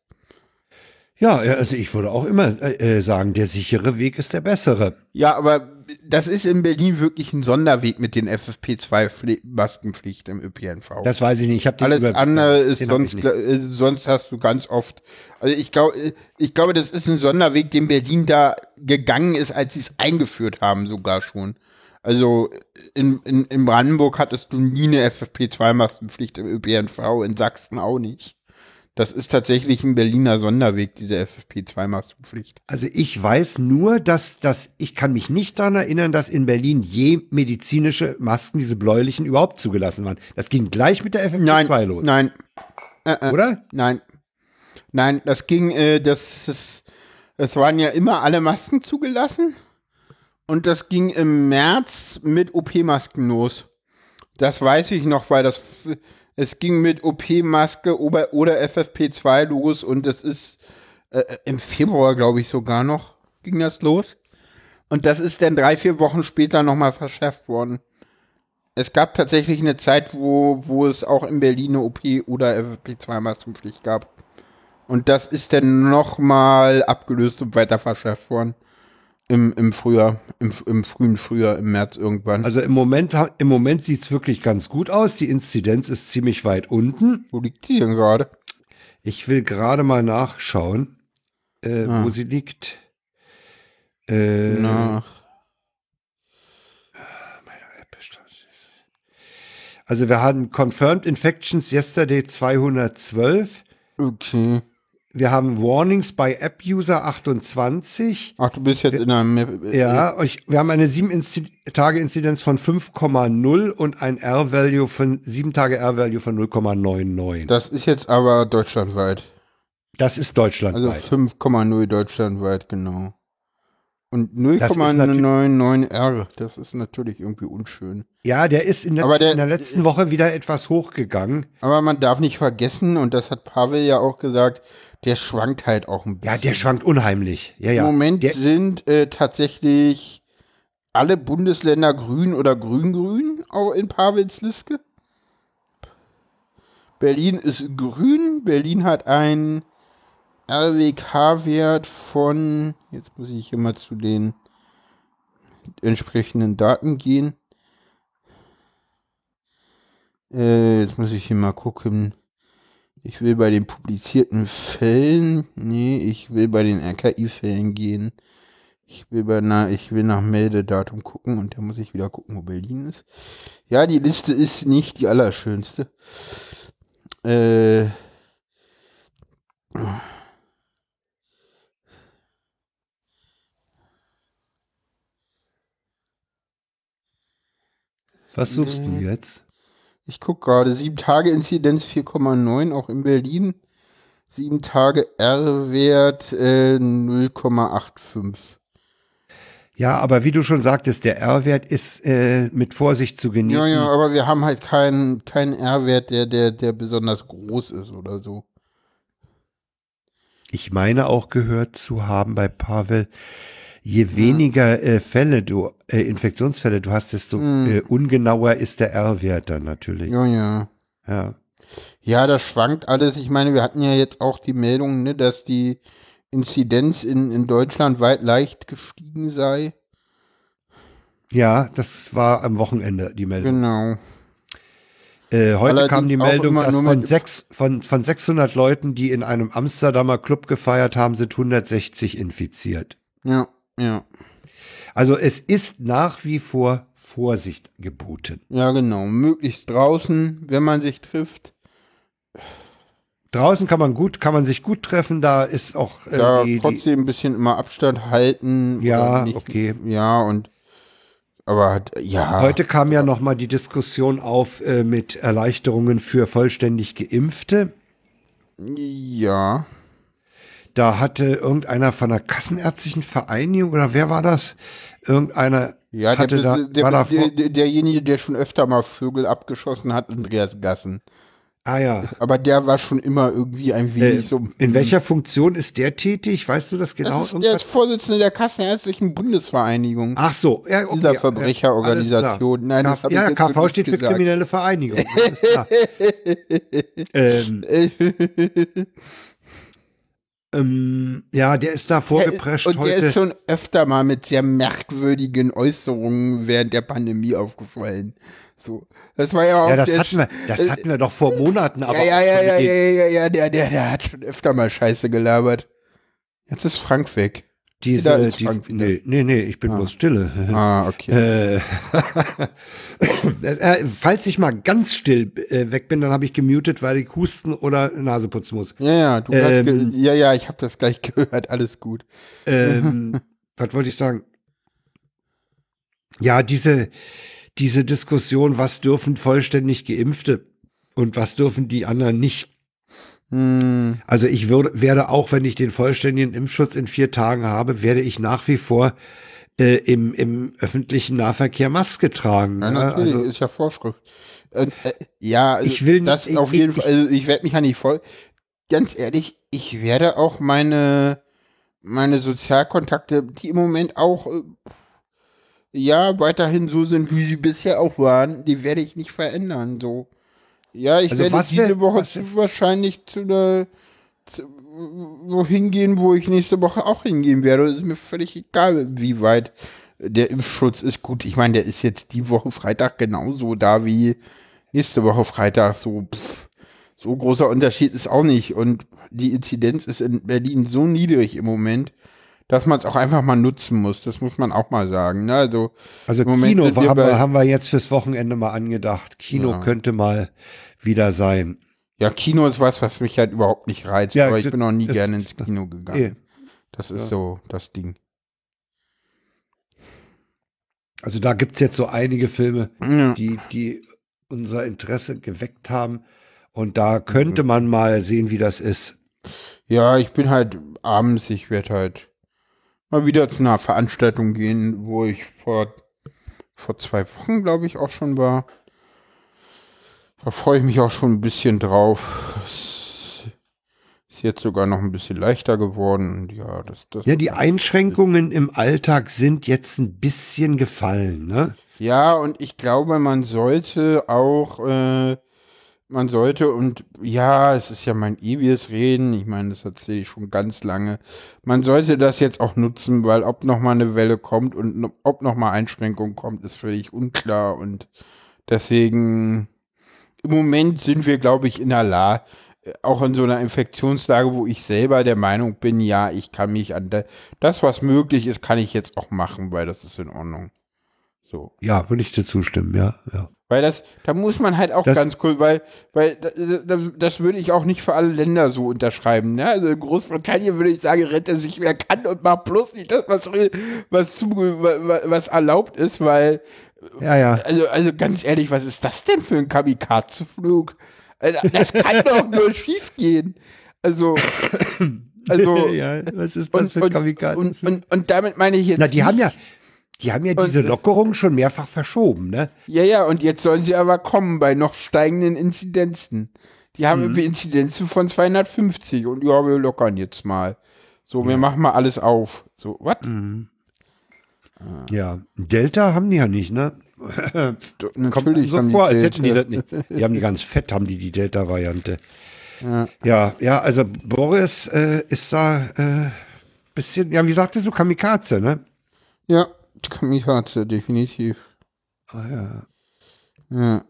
Ja, also ich würde auch immer äh, äh, sagen, der sichere Weg ist der bessere. Ja, aber das ist in Berlin wirklich ein Sonderweg mit den FFP2-Maskenpflicht im ÖPNV. Das weiß ich nicht. Ich habe Alles Überblick. andere ist sonst, äh, sonst hast du ganz oft. Also ich glaube, ich glaube, das ist ein Sonderweg, den Berlin da gegangen ist, als sie es eingeführt haben, sogar schon. Also in, in, in Brandenburg hattest du nie eine FFP2-Maskenpflicht im ÖPNV, in Sachsen auch nicht. Das ist tatsächlich ein Berliner Sonderweg, diese FFP2-Maskenpflicht. Also ich weiß nur, dass dass ich kann mich nicht daran erinnern, dass in Berlin je medizinische Masken, diese bläulichen, überhaupt zugelassen waren. Das ging gleich mit der FFP2 Nein, los, nein, äh, oder? Nein. Nein, das ging, äh, das, das, das waren ja immer alle Masken zugelassen. Und das ging im März mit OP-Masken los. Das weiß ich noch, weil das, es ging mit OP-Maske oder, oder FFP2 los und das ist äh, im Februar, glaube ich, sogar noch, ging das los. Und das ist dann drei, vier Wochen später nochmal verschärft worden. Es gab tatsächlich eine Zeit, wo, wo es auch in Berlin eine OP oder FFP2-Maskenpflicht gab. Und das ist dann nochmal abgelöst und weiter verschärft worden. Im, im Frühjahr, im, im frühen Frühjahr, im März irgendwann. Also im Moment im Moment sieht's wirklich ganz gut aus. Die Inzidenz ist ziemlich weit unten. wo liegt die denn gerade? Ich will gerade mal nachschauen, äh, Ah. wo sie liegt. Äh, Na, Also wir hatten Confirmed Infections yesterday 212. okay. Wir haben Warnings by App User 28. Ach, du bist jetzt in einer Map. Ja, ich, wir haben eine 7-Tage-Inzidenz von 5,0 und ein R-Value von 7 Tage R-Value von 0,99. Das ist jetzt aber deutschlandweit. Das ist Also deutschlandweit. 5,0 deutschlandweit, genau. Und Das ist 0,99 R, das ist natürlich irgendwie unschön. ja, der ist in Aber der- in der letzten Woche wieder etwas hochgegangen. Aber man darf nicht vergessen, und das hat Pavel ja auch gesagt, der schwankt halt auch ein bisschen. Ja, der schwankt unheimlich. Ja, ja. Im Moment der, sind äh, tatsächlich alle Bundesländer grün oder grün-grün auch in Pavels Liste. Berlin ist grün. Berlin hat einen RWK-Wert von, jetzt muss ich hier mal zu den entsprechenden Daten gehen. Äh, jetzt muss ich hier mal gucken. Ich will bei den publizierten Fällen, nee, ich will bei den RKI-Fällen gehen. Ich will bei na, ich will nach Meldedatum gucken und da muss ich wieder gucken, wo Berlin ist. Ja, die Liste ist nicht die allerschönste. Äh, was suchst du jetzt? Ich gucke gerade, 7 Tage Inzidenz 4,9, auch in Berlin. 7 Tage R-Wert äh, 0,85. Ja, aber wie du schon sagtest, der R-Wert ist äh, mit Vorsicht zu genießen. Ja, ja, aber wir haben halt keinen keinen R-Wert, der, der, der besonders groß ist oder so. Ich meine auch gehört zu haben bei Pavel, je weniger äh, Fälle du, äh, Infektionsfälle du hast, desto äh, ungenauer ist der R-Wert dann natürlich. Ja, ja. Ja. Ja, das schwankt alles. Ich meine, wir hatten ja jetzt auch die Meldung, ne, dass die Inzidenz in, in Deutschland weit leicht gestiegen sei. Ja, das war am Wochenende die Meldung. Genau. Äh, heute Allerdings kam die Meldung, dass von, sechs, von, von 600 Leuten, die in einem Amsterdamer Club gefeiert haben, sind 160 infiziert. Ja, ja. Also es ist nach wie vor Vorsicht geboten. Ja, genau. Möglichst draußen, wenn man sich trifft. Draußen kann man gut, kann man sich gut treffen, da ist auch äh, Da die, trotzdem ein bisschen immer Abstand halten. Ja, nicht- okay. Ja, und aber ja. Heute kam ja noch mal die Diskussion auf äh, mit Erleichterungen für vollständig Geimpfte. Ja. Da hatte irgendeiner von der Kassenärztlichen Vereinigung oder wer war das? Irgendeiner Ja, hatte der, da, der, war der, der, derjenige, der schon öfter mal Vögel abgeschossen hat, Andreas Gassen. ah ja. Aber der war schon immer irgendwie ein Äh, wenig so. in welcher Funktion ist der tätig? Weißt du das genau? Das ist, der ist Vorsitzende der Kassenärztlichen Bundesvereinigung. Ach so, ja, okay, Dieser ja, Verbrecherorganisation. klar. Nein, das K- hab ich ja, KV steht für gesagt. kriminelle Vereinigung. das ist klar. ähm, ähm, ja, der ist da vorgeprescht und der heute. ist schon öfter mal mit sehr merkwürdigen Äußerungen während der Pandemie aufgefallen. So, das war ja auch ja, das der hatten wir, das äh, hatten wir doch vor Monaten, aber ja, ja, ja, ja, ja, ja, ja, der, der, der hat schon öfter mal Scheiße gelabert. Jetzt ist Frank weg. Da diese, ist wieder. nee, nee, nee, ich bin bloß stille. Ah, okay. Äh, äh, falls ich mal ganz still äh, weg bin, dann habe ich gemutet, weil ich husten oder Nase putzen muss. Ja, ja, du hast ähm, ge ja, ja, ich habe das gleich gehört. Alles gut. Ähm, was wollte ich sagen? Ja, diese, diese Diskussion, was dürfen vollständig Geimpfte und was dürfen die anderen nicht. Hm, Also ich würde, werde auch, wenn ich den vollständigen Impfschutz in vier Tagen habe, werde ich nach wie vor äh, im, im öffentlichen Nahverkehr Maske tragen. ja, ne? natürlich, Also, ist ja Vorschrift. Äh, äh, ja, also Ich will nicht- das ich- auf jeden ich- Fall. Also ich werde mich ja nicht voll. Ganz ehrlich, ich werde auch meine meine Sozialkontakte, die im Moment auch äh, ja weiterhin so sind, wie sie bisher auch waren, die werde ich nicht verändern. So, ja, ich Also werde was diese wär- Woche was- wahrscheinlich zu einer wohin gehen, wo ich nächste Woche auch hingehen werde. Es ist mir völlig egal, wie weit der Impfschutz ist. Gut, ich meine, der ist jetzt die Woche Freitag genauso da wie nächste Woche Freitag. So, pff, so großer Unterschied ist auch nicht. Und die Inzidenz ist in Berlin so niedrig im Moment, dass man es auch einfach mal nutzen muss. Das muss man auch mal sagen. Ne? Also, also Kino wir haben wir, haben wir jetzt fürs Wochenende mal angedacht. Kino Ja. könnte mal wieder sein. ja, Kino ist was, was mich halt überhaupt nicht reizt. Ja, aber ich bin noch nie gerne ins Kino gegangen. Eh. Das ist Ja. so das Ding. Also da gibt's jetzt so einige Filme, Ja. die, die unser Interesse geweckt haben. Und da könnte man mal sehen, wie das ist. Ja, ich bin halt abends, ich werde halt mal wieder zu einer Veranstaltung gehen, wo ich vor, vor zwei Wochen, glaube ich, auch schon war. Da freue ich mich auch schon ein bisschen drauf. Es ist jetzt sogar noch ein bisschen leichter geworden. Ja, das, das Ja, die Einschränkungen im Alltag sind jetzt ein bisschen gefallen, ne? Ja, und ich glaube, man sollte auch, äh, man sollte, und ja, es ist ja mein ewiges Reden, ich meine, das erzähle ich schon ganz lange, man sollte das jetzt auch nutzen, weil ob noch mal eine Welle kommt und ob noch mal Einschränkungen kommt, ist völlig unklar und deswegen, im Moment sind wir, glaube ich, in der Lage, auch in so einer Infektionslage, wo ich selber der Meinung bin, ja, ich kann mich an das, was möglich ist, kann ich jetzt auch machen, weil das ist in Ordnung. So. Ja, würde ich dir zustimmen, ja. ja. Weil das, da muss man halt auch Das- ganz cool, weil, weil da- da- das würde ich auch nicht für alle Länder so unterschreiben. Ne? Also in Großbritannien würde ich sagen, rette sich wer kann und macht bloß nicht das, was, was, zu, was, erlaubt ist, weil, Ja, ja. also, also ganz ehrlich, was ist das denn für ein Kamikaze-Flug? Also, Das kann doch nur schief gehen. Also, also, ja, was ist und, und, und, und, und damit meine ich jetzt. Na, die haben ja, die haben ja diese Und- Lockerung schon mehrfach verschoben, ne? Ja, ja, und jetzt sollen sie aber kommen bei noch steigenden Inzidenzen. Die haben Mhm. Inzidenzen von 250 und ja, wir lockern jetzt mal. So, wir machen mal alles auf. So, was? Mhm. Ja, Delta haben die ja nicht, ne? Kommt Natürlich so haben vor, als Delta- hätten die das nicht. Die haben die ganz fett, haben die die Delta-Variante. Ja. ja, also Boris äh, ist da äh, bisschen, ja, wie sagtest du, Kamikaze, ne? Ja, Kamikaze, definitiv. Ah, ja. Ja.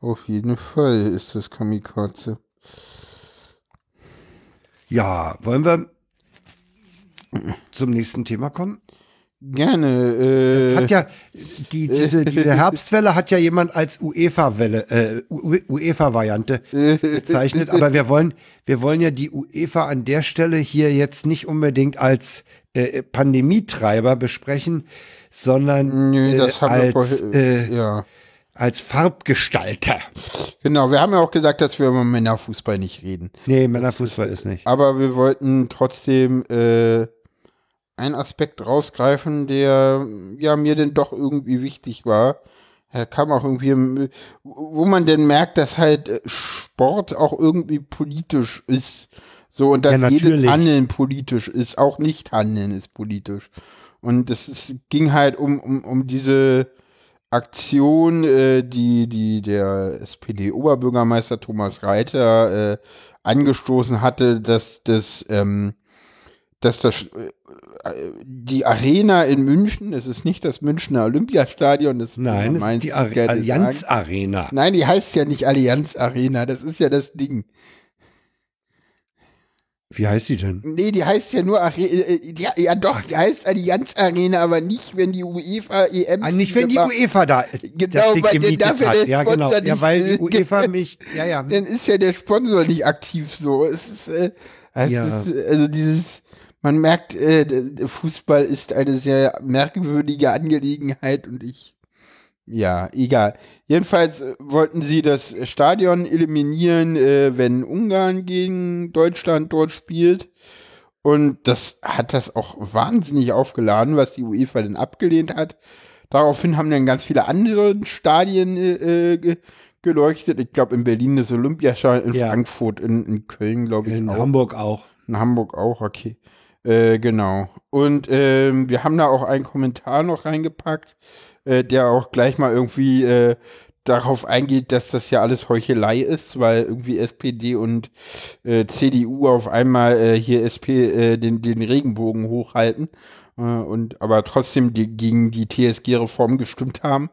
Auf jeden Fall ist das Kamikaze. ja, wollen wir zum nächsten Thema kommen? Gerne. Äh, hat ja, die, diese, diese Herbstwelle hat ja jemand als UEFA-Welle, äh, UEFA-Variante bezeichnet, aber wir wollen, wir wollen ja die UEFA an der Stelle hier jetzt nicht unbedingt als äh, Pandemietreiber besprechen, sondern das äh, als, vorher. äh, ja. als Farbgestalter. Genau, wir haben ja auch gesagt, dass wir über Männerfußball nicht reden. Nee, Männerfußball ist nicht. Aber wir wollten trotzdem äh, einen Aspekt rausgreifen, der ja mir denn doch irgendwie wichtig war. Er kam auch irgendwie, im- wo man denn merkt, dass halt äh, Sport auch irgendwie politisch ist. So, und dass Ja, jedes. Handeln politisch ist, auch Nicht-Handeln ist politisch. Und es ging halt um, um, um diese Aktion, äh, die, die der SPD-Oberbürgermeister Thomas Reiter äh, angestoßen hatte, dass das, ähm, dass das äh, die Arena in München, es ist nicht das Münchner Olympiastadion, das Nein, ist die Ar Allianz. Arena. Nein, die heißt ja nicht Allianz Arena, das ist ja das Ding. Wie heißt die denn? Nee, die heißt ja nur Arena, ja, ja doch, die heißt Allianz Arena, aber nicht, wenn die UEFA EM. Ah, nicht, wenn die gemacht- UEFA da Genau, das Ding weil der dafür hat. der Ja, genau. Sponsor Ja, nicht weil die. UEFA mich, ja, ja. dann ist ja der Sponsor nicht aktiv so. Es ist, äh, es Ja. ist äh, also dieses, man merkt, äh, Fußball ist eine sehr merkwürdige Angelegenheit und ich, ja, egal. Jedenfalls äh, wollten sie das Stadion eliminieren, äh, wenn Ungarn gegen Deutschland dort spielt. Und das hat das auch wahnsinnig aufgeladen, was die UEFA dann abgelehnt hat. Daraufhin haben dann ganz viele andere Stadien äh, ge geleuchtet. Ich glaube in Berlin das Olympiastadion, in Ja. Frankfurt, in, in Köln, glaube ich. In auch. Hamburg auch. In Hamburg auch, okay. Äh, genau. Und ähm, wir haben da auch einen Kommentar noch reingepackt, äh, der auch gleich mal irgendwie äh, darauf eingeht, dass das ja alles Heuchelei ist, weil irgendwie SPD und äh, CDU auf einmal äh, hier SP äh, den, den Regenbogen hochhalten äh, und aber trotzdem die, gegen die TSG-Reform gestimmt haben.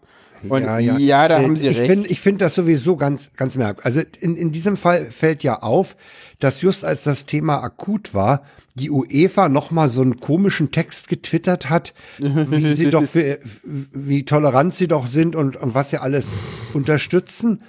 Und ja, da Äh, haben sie ich recht. Find, ich finde das sowieso ganz, ganz merkwürdig. Also in, in diesem Fall fällt ja auf, dass just als das Thema akut war, die UEFA noch mal so einen komischen Text getwittert hat, wie sie doch für, wie tolerant sie doch sind und, und was sie alles unterstützen,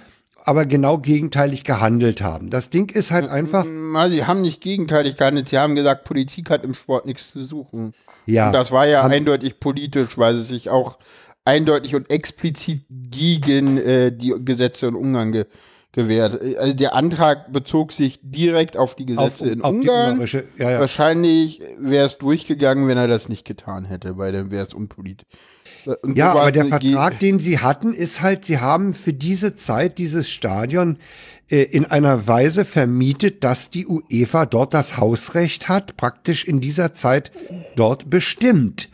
aber genau gegenteilig gehandelt haben. Das Ding ist halt einfach, Mal, sie haben nicht gegenteilig gehandelt, sie haben gesagt, Politik hat im Sport nichts zu suchen. ja, Und das war ja eindeutig politisch, weil sie sich auch eindeutig und explizit gegen äh, die Gesetze in Ungarn ge gewährt. Äh, Also der Antrag bezog sich direkt auf die auf, Gesetze in auf Ungarn. ja, ja. Wahrscheinlich wäre es durchgegangen, wenn er das nicht getan hätte, weil dann wäre es unpolitisch. Und Ja, aber der Vertrag, den sie hatten, ist halt, sie haben für diese Zeit dieses Stadion äh, in einer Weise vermietet, dass die UEFA dort das Hausrecht hat, praktisch in dieser Zeit dort bestimmt.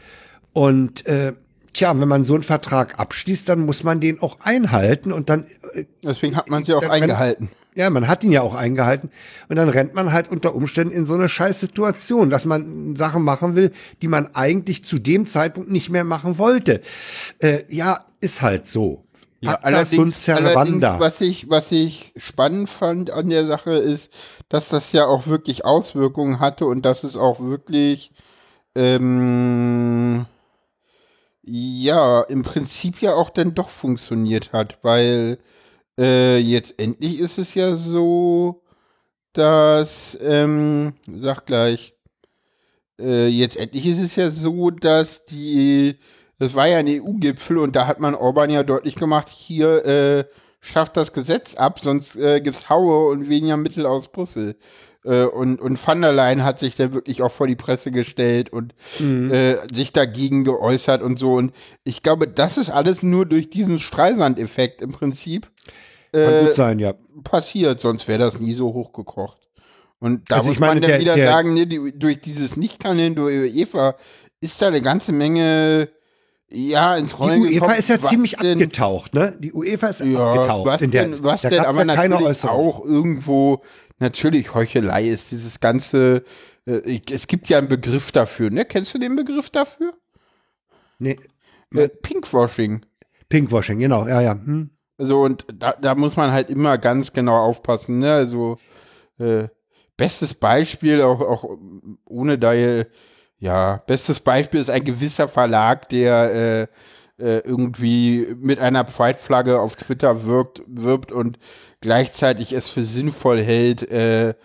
Und äh, tja, wenn man so einen Vertrag abschließt, dann muss man den auch einhalten und dann äh, Deswegen hat man sie auch eingehalten. ja, man hat ihn ja auch eingehalten. Und dann rennt man halt unter Umständen in so eine scheiß Situation, dass man Sachen machen will, die man eigentlich zu dem Zeitpunkt nicht mehr machen wollte. Äh, ja, ist halt so. Ja, Pacta allerdings, allerdings was, ich, was ich spannend fand an der Sache ist, dass das ja auch wirklich Auswirkungen hatte und dass es auch wirklich, ähm, ja, im Prinzip ja auch dann doch funktioniert hat, weil äh, jetzt endlich ist es ja so, dass, ähm, sag gleich, äh, jetzt endlich ist es ja so, dass die, das war ja ein EU-Gipfel und da hat man Orban ja deutlich gemacht, hier äh, schafft das Gesetz ab, sonst äh, gibt's Haue und weniger Mittel aus Brüssel. Äh, und, und van der Leyen hat sich dann wirklich auch vor die Presse gestellt und äh, sich dagegen geäußert und so. Und ich glaube, das ist alles nur durch diesen Streisand-Effekt im Prinzip Kann äh, gut sein, ja. passiert, sonst wäre das nie so hochgekocht. Und da Also muss ich meine, man dann der- wieder der- sagen, ne, die, durch dieses Nichthandeln durch Eva ist da eine ganze Menge ja ins Die Rollen UEFA gekommen, ist ja was ziemlich denn, abgetaucht, ne? Die UEFA ist ja, abgetaucht. was in der, denn, was da denn aber ja natürlich auch irgendwo natürlich Heuchelei ist, dieses ganze äh, es gibt ja einen Begriff dafür, ne? Kennst du den Begriff dafür? Nee. Äh, Pinkwashing. Pinkwashing, genau, ja, ja. Hm. Also, und da, da muss man halt immer ganz genau aufpassen, ne? Also, äh, bestes Beispiel, auch, auch ohne da, ja, bestes Beispiel ist ein gewisser Verlag, der äh, äh, irgendwie mit einer Pride-Flagge auf Twitter wirkt, wirbt und gleichzeitig es für sinnvoll hält, äh, äh,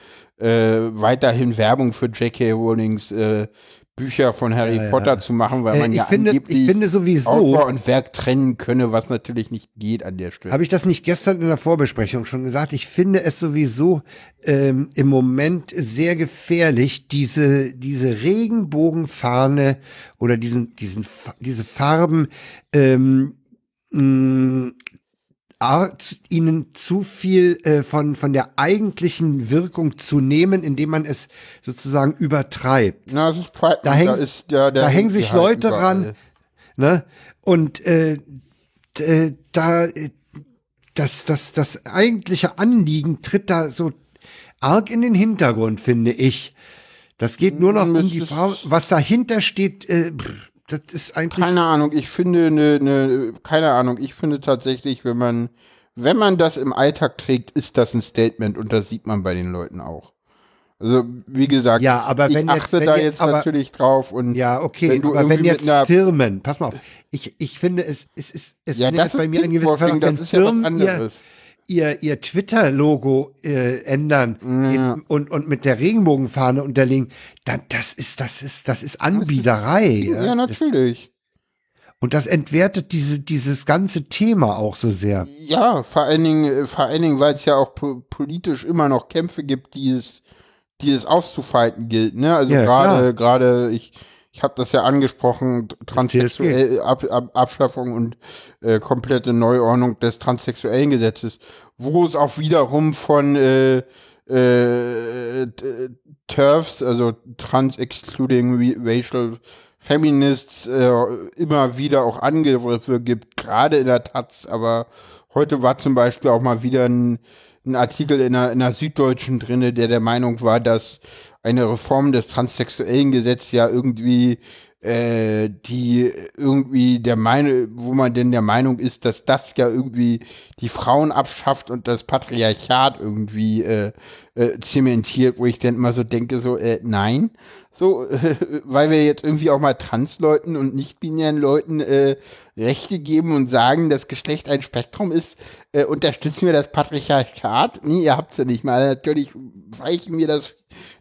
weiterhin Werbung für J.K. Rowlings äh, Bücher von Harry Ja, Potter ja. zu machen, weil Äh, man ich ja finde- angeblich ich finde sowieso- Autor und Werk trennen könne, was natürlich nicht geht an der Stelle. Habe ich das nicht gestern in der Vorbesprechung schon gesagt? Ich finde es sowieso ähm, im Moment sehr gefährlich, diese, diese Regenbogenfahne oder diesen, diesen, diese Farben ähm, mh, ihnen zu viel äh, von, von der eigentlichen Wirkung zu nehmen, indem man es sozusagen übertreibt. Na, das ist Pride, Da hängen- ist ja, da hängen sich halt Leute überall. ran, ne? Und äh, äh, da äh, das, das, das eigentliche Anliegen tritt da so arg in den Hintergrund, finde ich. Das geht nur noch um die Frau. Was dahinter steht, äh, pff, das ist eigentlich. Keine Ahnung, ich finde ne, ne, keine Ahnung, ich finde tatsächlich, wenn man, wenn man das im Alltag trägt, ist das ein Statement und das sieht man bei den Leuten auch. Also, wie gesagt, Ja, aber ich wenn jetzt- achte wenn da jetzt jetzt, aber- natürlich drauf und Ja, okay, wenn du aber irgendwie wenn jetzt Firmen, pass mal auf, ich, ich finde, es, es ist, es ja, findet das ist bei mir ein gewisses wenn das ist ja was Firmen ihr, anderes. Ihr, ihr Twitter-Logo äh, ändern Ja. in, und, und mit der Regenbogenfahne unterlegen, dann das ist, das ist, das ist Anbiederei. Ja, Das, natürlich. und das entwertet diese, dieses ganze Thema auch so sehr. Ja, vor allen Dingen, äh, vor allen Dingen, weil es ja auch po politisch immer noch Kämpfe gibt, die es, die es auszufalten gilt. Ne? Also Ja, gerade, gerade ich, ich habe das ja angesprochen, transsexuell Ab, Ab, Abschaffung und äh, komplette Neuordnung des transsexuellen Gesetzes, wo es auch wiederum von äh, äh, TERFs, also Trans Excluding Racial Feminists, äh, immer wieder auch Angriffe gibt, gerade in der Taz, aber heute war zum Beispiel auch mal wieder ein, ein Artikel in der, in der Süddeutschen drinne, der der Meinung war, dass eine Reform des transsexuellen Gesetzes ja irgendwie äh, die irgendwie der Meinung, wo man denn der Meinung ist, dass das ja irgendwie die Frauen abschafft und das Patriarchat irgendwie äh, äh, zementiert, wo ich dann immer so denke, so, äh, nein, so, äh, weil wir jetzt irgendwie auch mal Transleuten und nicht-binären Leuten äh, Rechte geben und sagen, dass Geschlecht ein Spektrum ist, äh, unterstützen wir das Patriarchat? Nee, ihr habt's ja nicht mal. Natürlich weichen wir das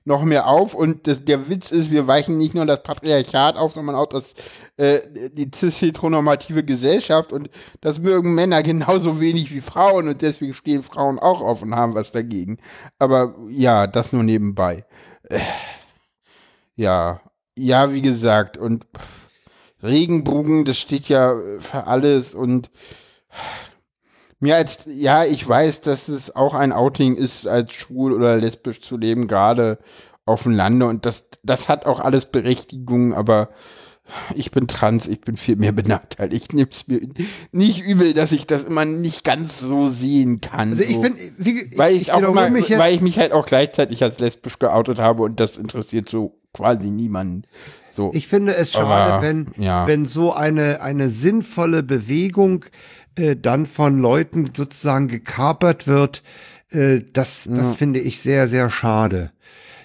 noch mehr auf. Und das, der Witz ist, wir weichen nicht nur das Patriarchat auf, sondern auch das, äh, die cis-heteronormative Gesellschaft. Und das mögen Männer genauso wenig wie Frauen. Und deswegen stehen Frauen auch auf und haben was dagegen. Aber ja, das nur nebenbei. Äh, ja, ja, wie gesagt, und Regenbogen, das steht ja für alles. Und mir als, ja, ich weiß, dass es auch ein Outing ist, als schwul oder lesbisch zu leben, gerade auf dem Lande und das, das hat auch alles Berechtigung, aber ich bin trans, ich bin viel mehr benachteiligt. Ich nehme es mir nicht übel, dass ich das immer nicht ganz so sehen kann. Also ich so. bin, wie, weil ich, auch immer, weil ich mich halt auch gleichzeitig als lesbisch geoutet habe und das interessiert so quasi niemanden. So. Ich finde es schade, Aber, wenn, ja. wenn so eine, eine sinnvolle Bewegung äh, dann von Leuten sozusagen gekapert wird. Äh, das, das finde ich sehr, sehr schade.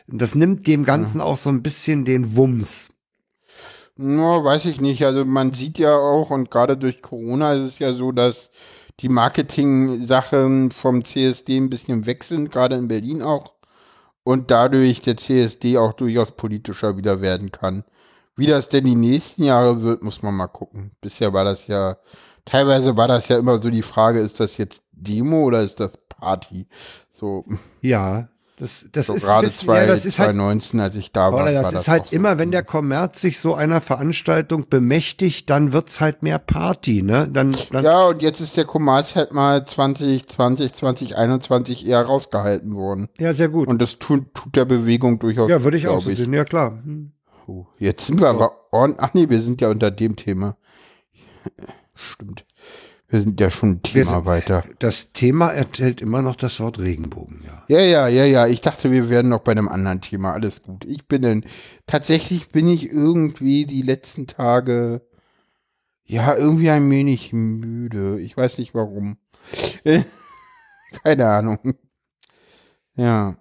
Das nimmt dem Ganzen auch so ein bisschen den Wumms. No, weiß ich nicht. Also man sieht ja auch, und gerade durch Corona ist es ja so, dass die Marketing-Sachen vom CSD ein bisschen weg sind, gerade in Berlin auch. Und dadurch der CSD auch durchaus politischer wieder werden kann. Wie das denn die nächsten Jahre wird, muss man mal gucken. Bisher war das ja, teilweise war das ja immer so die Frage, ist das jetzt Demo oder ist das Party? So, Ja, das, das so ist gerade bisschen, zwei, ja, das ist halt 2019, als ich da war. Oder das war ist halt auch so. immer, wenn der Kommerz sich so einer Veranstaltung bemächtigt, dann wird's halt mehr Party, ne? Dann, dann Ja, und jetzt ist der Kommerz halt mal 2020, 2021 eher rausgehalten worden. ja, sehr gut. Und das tut, tut der Bewegung durchaus. ja, würde ich auch so sehen, ja klar. Hm. Jetzt sind wir aber ordentlich. Ach nee, wir sind ja unter dem Thema. Stimmt. Wir sind ja schon ein Thema Wir- weiter. Das Thema enthält immer noch das Wort Regenbogen, ja. Ja, ja, ja, ja. Ich dachte, wir wären noch bei einem anderen Thema. Alles gut. Ich bin denn, tatsächlich bin ich irgendwie die letzten Tage, ja, irgendwie ein wenig müde. Ich weiß nicht warum. Keine Ahnung. Ja.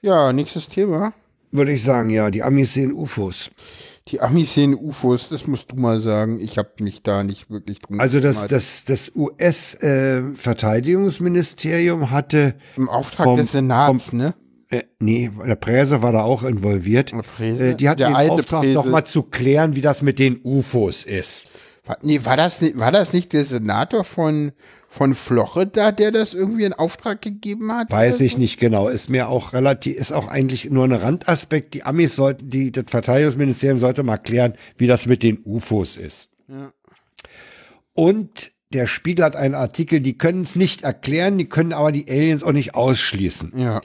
Ja, nächstes Thema. Würde ich sagen, ja, die Amis sehen UFOs. Die Amis sehen UFOs, das musst du mal sagen. Ich habe mich da nicht wirklich drum Also das, das, das US-Verteidigungsministerium hatte, Im Auftrag vom- des Senats, ne? äh, nee, der Präse war da auch involviert. Äh, die hatten Der den Auftrag, nochmal zu klären, wie das mit den UFOs ist. War, nee, war das, nicht, war das nicht der Senator von, von Florida, der das irgendwie in Auftrag gegeben hat? Weiß ich so? nicht genau. Ist mir auch relativ, ist auch eigentlich nur ein Randaspekt. Die Amis sollten, die, das Verteidigungsministerium sollte mal klären, wie das mit den UFOs ist. Ja. Und der Spiegel hat einen Artikel, die können es nicht erklären, die können aber die Aliens auch nicht ausschließen. Ja.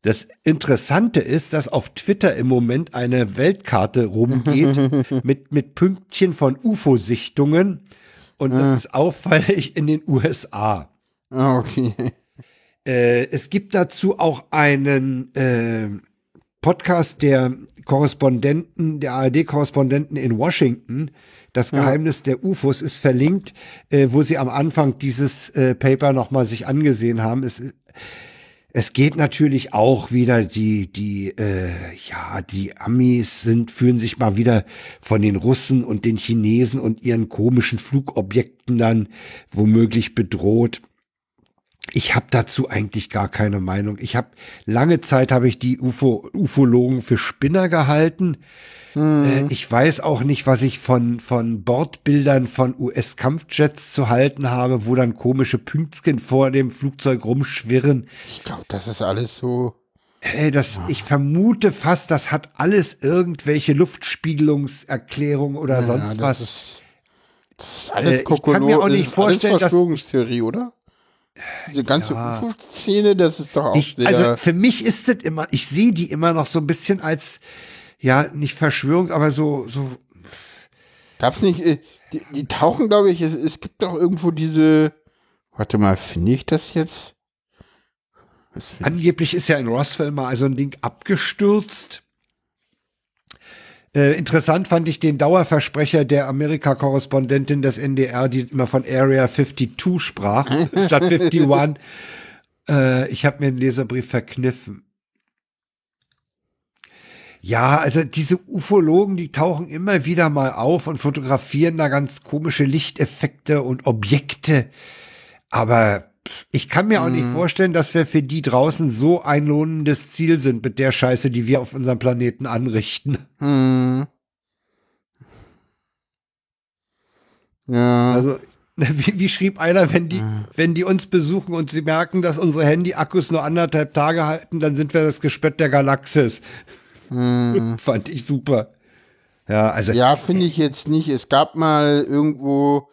Das Interessante ist, dass auf Twitter im Moment eine Weltkarte rumgeht mit, mit Pünktchen von UFO-Sichtungen. Und das ist auffällig in den USA. Ah, okay. Äh, es gibt dazu auch einen äh, Podcast der Korrespondenten, der ARD-Korrespondenten in Washington. Das Geheimnis der UFOs ist verlinkt, äh, wo sie am Anfang dieses äh, Paper nochmal sich angesehen haben. Es, es geht natürlich auch wieder die, die, äh, ja, die Amis sind, fühlen sich mal wieder von den Russen und den Chinesen und ihren komischen Flugobjekten dann womöglich bedroht. Ich habe dazu eigentlich gar keine Meinung. Ich habe lange Zeit habe ich die UFO, Ufologen für Spinner gehalten. Äh, ich weiß auch nicht, was ich von von Bordbildern von US-Kampfjets zu halten habe, wo dann komische Pünktchen vor dem Flugzeug rumschwirren. Ich glaube, das ist alles so. Hey, das, ich vermute fast, das hat alles irgendwelche Luftspiegelungserklärungen oder Ja, sonst was. Ist, das ist alles Äh, ich kann mir auch nicht vorstellen, alles dass- Verschwörungstheorie, oder? Diese ganze Ja. UFO-Szene, das ist doch auch Ich, sehr. also für mich ist das immer, ich sehe die immer noch so ein bisschen als, ja, nicht Verschwörung, aber so, so, Gab's nicht, äh, die, die tauchen, glaube ich, es, es gibt doch irgendwo diese, warte mal, finde ich das jetzt? Angeblich ist ja in Roswell mal so ein Ding abgestürzt. Äh, interessant fand ich den Dauerversprecher der Amerika-Korrespondentin des NDR, die immer von Area 52 sprach, statt 51. Äh, ich habe mir einen Leserbrief verkniffen. Ja, also diese Ufologen, die tauchen immer wieder mal auf und fotografieren da ganz komische Lichteffekte und Objekte. Aber ich kann mir auch nicht vorstellen, dass wir für die draußen so ein lohnendes Ziel sind mit der Scheiße, die wir auf unserem Planeten anrichten. Hm. Ja. Also, wie, wie schrieb einer, wenn die, wenn die uns besuchen und sie merken, dass unsere Handy-Akkus nur anderthalb Tage halten, dann sind wir das Gespött der Galaxis. Fand ich super. Ja, also Ja, finde ich jetzt nicht. Es gab mal irgendwo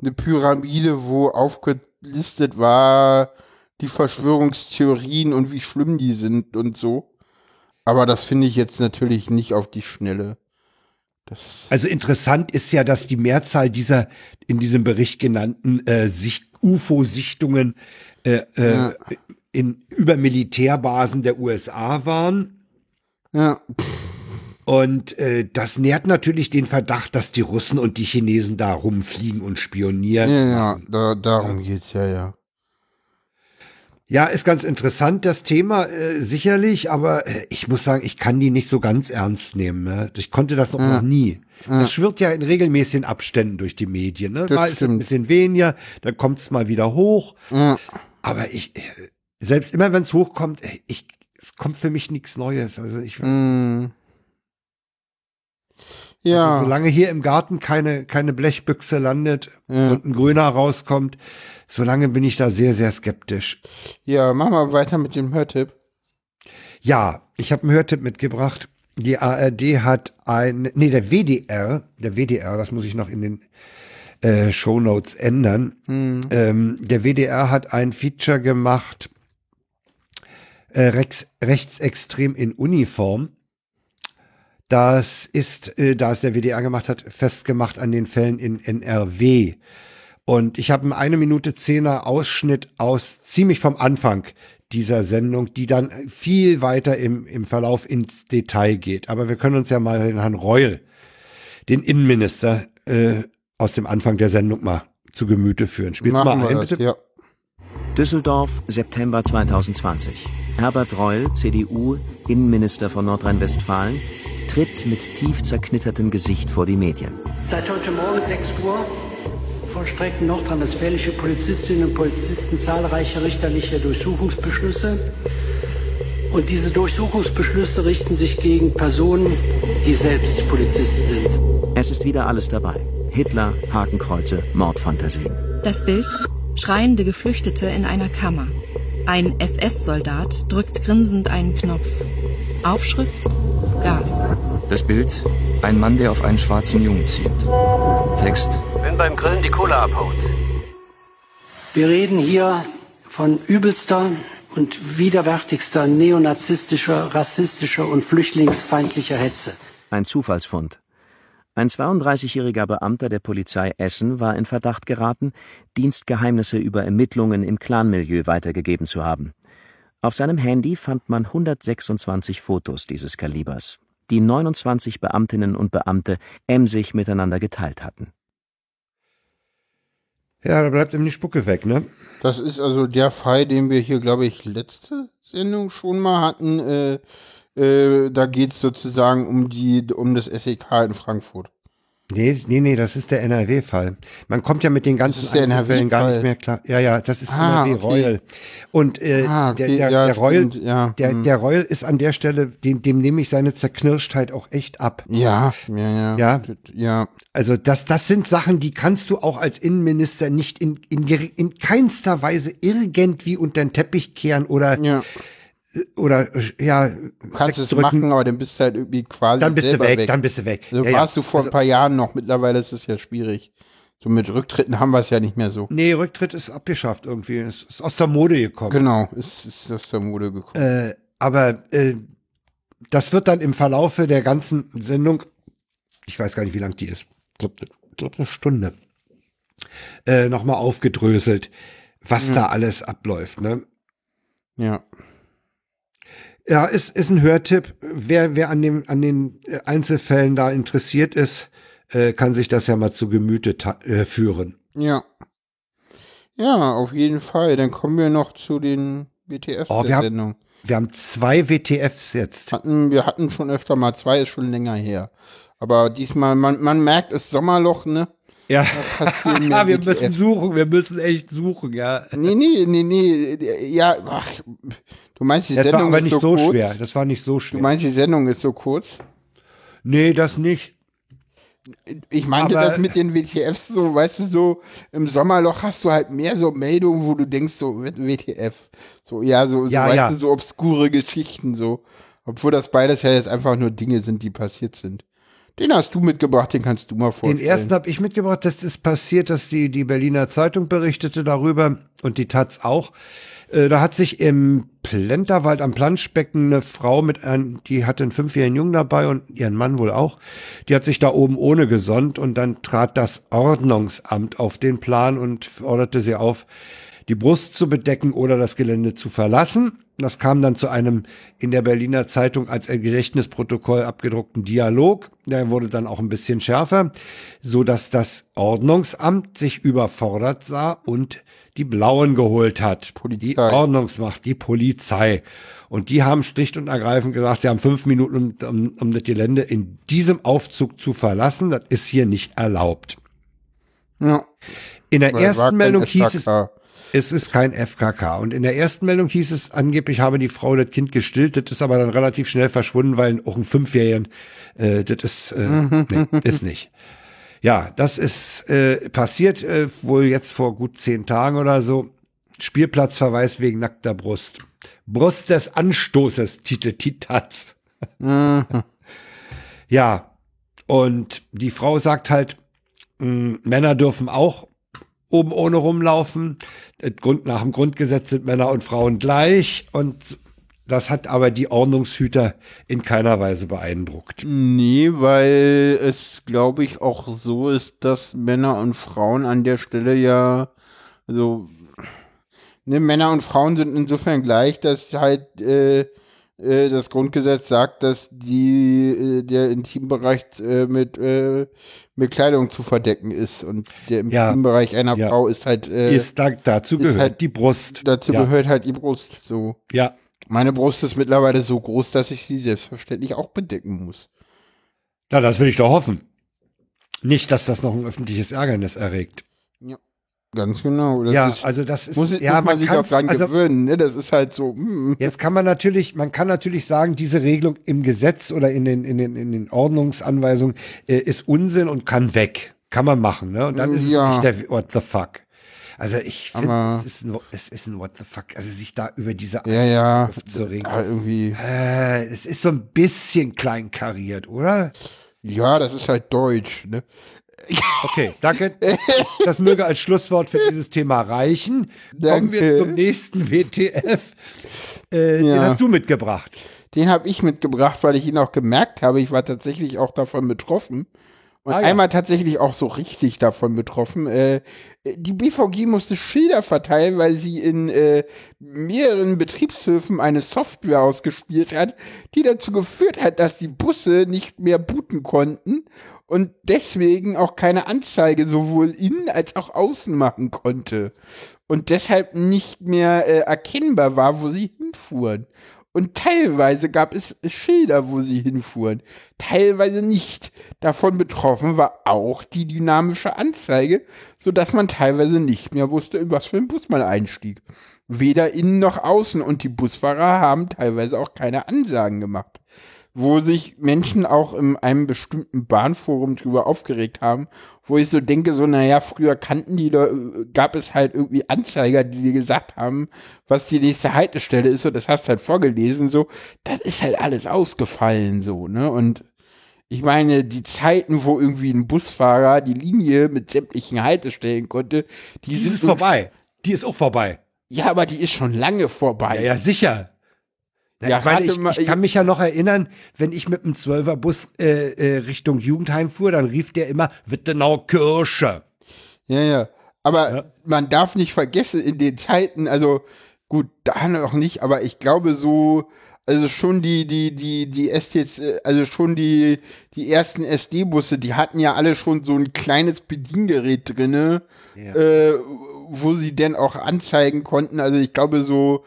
eine Pyramide, wo aufgelistet war, die Verschwörungstheorien und wie schlimm die sind und so. Aber das finde ich jetzt natürlich nicht auf die Schnelle. Das, Also interessant ist ja, dass die Mehrzahl dieser in diesem Bericht genannten äh, Sicht UFO-Sichtungen äh, äh, in über Militärbasen der USA waren. Ja, Und äh, das nährt natürlich den Verdacht, dass die Russen und die Chinesen da rumfliegen und spionieren. ja, ja, da, darum geht's ja, ja. Ja, ist ganz interessant, das Thema, äh, sicherlich, aber äh, ich muss sagen, ich kann die nicht so ganz ernst nehmen. Ne? Ich konnte das auch noch nie. Das schwirrt ja in regelmäßigen Abständen durch die Medien. Ne? Das Mal ist es ein bisschen weniger, dann kommt es mal wieder hoch. Ja, Aber ich, äh, selbst immer wenn es hochkommt, äh, ich, es kommt für mich nichts Neues. Also ich, mm. ja. also solange hier im Garten keine, keine Blechbüchse landet Ja. und ein Grüner rauskommt, solange bin ich da sehr, sehr skeptisch. ja, machen wir weiter mit dem Hörtipp. Ja, ich habe einen Hörtipp mitgebracht. Die ARD hat ein, nee, der WDR, der WDR, das muss ich noch in den äh, Shownotes ändern. Ähm, der WDR hat ein Feature gemacht, äh, rechts, rechtsextrem in Uniform. Das ist, äh, da es der WDR gemacht hat, festgemacht an den Fällen in NRW. Und ich habe einen eine Minute zehner Ausschnitt aus ziemlich vom Anfang dieser Sendung, die dann viel weiter im, im Verlauf ins Detail geht. Aber wir können uns ja mal den Herrn Reul, den Innenminister, äh, aus dem Anfang der Sendung mal zu Gemüte führen. Spielst du mal ein, bitte? Ja. Düsseldorf, September 2020. Herbert Reul, CDU, Innenminister von Nordrhein-Westfalen, tritt mit tief zerknittertem Gesicht vor die Medien. Seit heute Morgen 6 Uhr vollstrecken nordrhein-westfälische Polizistinnen und Polizisten zahlreiche richterliche Durchsuchungsbeschlüsse. Und diese Durchsuchungsbeschlüsse richten sich gegen Personen, die selbst Polizisten sind. Es ist wieder alles dabei. Hitler, Hakenkreuze, Mordfantasien. Das Bild? Schreiende Geflüchtete in einer Kammer. Ein SS-Soldat drückt grinsend einen Knopf. Aufschrift Gas. Das Bild ein Mann, der auf einen schwarzen Jungen zielt. Text Wenn beim Grillen die Kohle abhaut. Wir reden hier von übelster und widerwärtigster neonazistischer, rassistischer und flüchtlingsfeindlicher Hetze. Ein Zufallsfund. Ein 32-jähriger Beamter der Polizei Essen war in Verdacht geraten, Dienstgeheimnisse über Ermittlungen im Clanmilieu weitergegeben zu haben. Auf seinem Handy fand man 126 Fotos dieses Kalibers, die 29 Beamtinnen und Beamte emsig miteinander geteilt hatten. Ja, da bleibt ihm die Spucke weg, ne? Das ist also der Fall, den wir hier, glaube ich, letzte Sendung schon mal hatten. Äh, äh, da geht es sozusagen um die um das SEK in Frankfurt. Nee, nee, nee, das ist der NRW-Fall. Man kommt ja mit den ganzen Einzelfällen gar nicht mehr klar. Ja, ja, das ist ah, NRW okay. Und äh, ah, okay. der, der, ja, der Royal, ja. der, hm. der Royal ist an der Stelle, dem, dem nehme ich seine Zerknirschtheit auch echt ab. Ja, ja, ja. Ja, ja. Also das, das sind Sachen, die kannst du auch als Innenminister nicht in, in, in keinster Weise irgendwie unter den Teppich kehren oder ja oder ja, du kannst es machen, aber dann bist du halt irgendwie quasi dann bist du weg, weg, dann bist du weg. Also ja, warst ja. du vor also, ein paar Jahren noch, mittlerweile ist es ja schwierig. So mit Rücktritten haben wir es ja nicht mehr so. Nee, Rücktritt ist abgeschafft irgendwie, es ist aus der Mode gekommen. Genau, ist, ist aus der Mode gekommen. Äh, aber äh, das wird dann im Verlaufe der ganzen Sendung, ich weiß gar nicht, wie lang die ist, ich glaube glaub eine Stunde, äh, nochmal aufgedröselt, was ja. da alles abläuft, ne? Ja. Ja, ist, ist ein Hörtipp. Wer, wer an, dem, an den äh, Einzelfällen da interessiert ist, äh, kann sich das ja mal zu Gemüte äh, führen. Ja. Ja, auf jeden Fall. Dann kommen wir noch zu den WTFs oh, wir Sendung. Haben, wir haben zwei WTFs jetzt. Hatten, wir hatten schon öfter mal zwei, ist schon länger her. Aber diesmal, man, man merkt, es Sommerloch, ne? Ja, wir müssen suchen, wir müssen echt suchen, ja. Nee, nee, nee, nee, ja, ach, du meinst, die das Sendung war aber nicht so, so kurz? schwer, das war nicht so schwer. Du meinst, die Sendung ist so kurz? Nee, das nicht. Ich meinte aber das mit den WTFs so, weißt du, so im Sommerloch hast du halt mehr so Meldungen, wo du denkst, so WTF, so, ja, so, so ja, weißt ja. du, so obskure Geschichten, so. Obwohl das beides ja jetzt einfach nur Dinge sind, die passiert sind. Den hast du mitgebracht, den kannst du mal vorstellen. Den ersten habe ich mitgebracht. Das ist passiert, dass die, die Berliner Zeitung berichtete darüber und die Taz auch. Äh, da hat sich im Plenterwald am Planschbecken eine Frau mit einem, die hatte einen fünfjährigen Jungen dabei und ihren Mann wohl auch. Die hat sich da oben ohne gesonnt und dann trat das Ordnungsamt auf den Plan und forderte sie auf, die Brust zu bedecken oder das Gelände zu verlassen. Das kam dann zu einem in der Berliner Zeitung als Gedächtnisprotokoll abgedruckten Dialog. Der wurde dann auch ein bisschen schärfer, so dass das Ordnungsamt sich überfordert sah und die Blauen geholt hat. Polizei. Die Ordnungsmacht, die Polizei. Und die haben schlicht und ergreifend gesagt, sie haben fünf Minuten, um, um, um das Gelände in diesem Aufzug zu verlassen. Das ist hier nicht erlaubt. Ja. In der Weil ersten Meldung hieß es, es ist kein FKK. Und in der ersten Meldung hieß es, angeblich habe die Frau das Kind gestillt. Das ist aber dann relativ schnell verschwunden, weil auch ein Fünfjährigen, äh, das ist, äh, nee, ist nicht. Ja, das ist äh, passiert äh, wohl jetzt vor gut zehn Tagen oder so. Spielplatzverweis wegen nackter Brust. Brust des Anstoßes, titelt Titatz. ja, und die Frau sagt halt, mh, Männer dürfen auch oben ohne rumlaufen. Grund, nach dem Grundgesetz sind Männer und Frauen gleich und das hat aber die Ordnungshüter in keiner Weise beeindruckt. Nee, weil es, glaube ich, auch so ist, dass Männer und Frauen an der Stelle ja, also, ne, Männer und Frauen sind insofern gleich, dass halt äh, äh, das Grundgesetz sagt, dass die äh, der Intimbereich äh, mit äh, mit Kleidung zu verdecken ist und der Ja. Intimbereich einer Ja. Frau ist halt äh, ist da, dazu ist gehört halt- die Brust. dazu ja. gehört halt die Brust. So Ja, meine Brust ist mittlerweile so groß, dass ich sie selbstverständlich auch bedecken muss. na, das will ich doch hoffen. Nicht, dass das noch ein öffentliches Ärgernis erregt. Ganz genau. Das ja, ist, also das ist muss, ja muss man sich auch dran also, gewöhnen. Ne? Das ist halt so. mm. Jetzt kann man natürlich, man kann natürlich sagen, diese Regelung im Gesetz oder in den, in den, in den Ordnungsanweisungen äh, ist Unsinn und kann weg. Kann man machen, ne? Und dann ist Ja. es nicht der What the fuck. Also ich finde, es, ist ein, es ist ein What the fuck. Also sich da über diese Ja, ja. aufzuregen. ja. Irgendwie. Äh, es ist so ein bisschen kleinkariert, oder? Ja, das ist halt Deutsch. Ne? Okay, danke. Das, möge als Schlusswort für dieses Thema reichen. Kommen wir zum nächsten WTF. Äh, Den Ja. hast du mitgebracht. Den habe ich mitgebracht, weil ich ihn auch gemerkt habe. Ich war tatsächlich auch davon betroffen. Und Ah, ja. einmal tatsächlich auch so richtig davon betroffen. Äh, die BVG musste Schilder verteilen, weil sie in äh, mehreren Betriebshöfen eine Software ausgespielt hat, die dazu geführt hat, dass die Busse nicht mehr booten konnten und deswegen auch keine Anzeige sowohl innen als auch außen machen konnte. Und deshalb nicht mehr äh, erkennbar war, wo sie hinfuhren. Und teilweise gab es Schilder, wo sie hinfuhren, teilweise nicht. Davon betroffen war auch die dynamische Anzeige, sodass man teilweise nicht mehr wusste, in was für einen Bus man einstieg. Weder innen noch außen. Und die Busfahrer haben teilweise auch keine Ansagen gemacht. Wo sich Menschen auch in einem bestimmten Bahnforum drüber aufgeregt haben, wo ich so denke, so, naja, früher kannten die, da gab es halt irgendwie Anzeiger, die dir gesagt haben, was die nächste Haltestelle ist, und das hast du halt vorgelesen, so, das ist halt alles ausgefallen, so, ne, und ich meine, die Zeiten, wo irgendwie ein Busfahrer die Linie mit sämtlichen Haltestellen konnte, die, Die sind ist vorbei. Die ist auch vorbei. Ja, aber die ist schon lange vorbei. Ja, ja, sicher. Na, Ja, ich, meine, ich, ich kann mich ja noch erinnern, wenn ich mit dem Zwölferbus äh, äh, Richtung Jugendheim fuhr, dann rief der immer Wittenau Kirche. Ja, ja. Aber Ja. man darf nicht vergessen, in den Zeiten, also gut, da noch nicht, aber ich glaube so, also schon die, die, die, die äh, also schon die, die ersten SD-Busse, die hatten ja alle schon so ein kleines Bediengerät drinne, Ja. äh, wo sie denn auch anzeigen konnten. Also ich glaube so,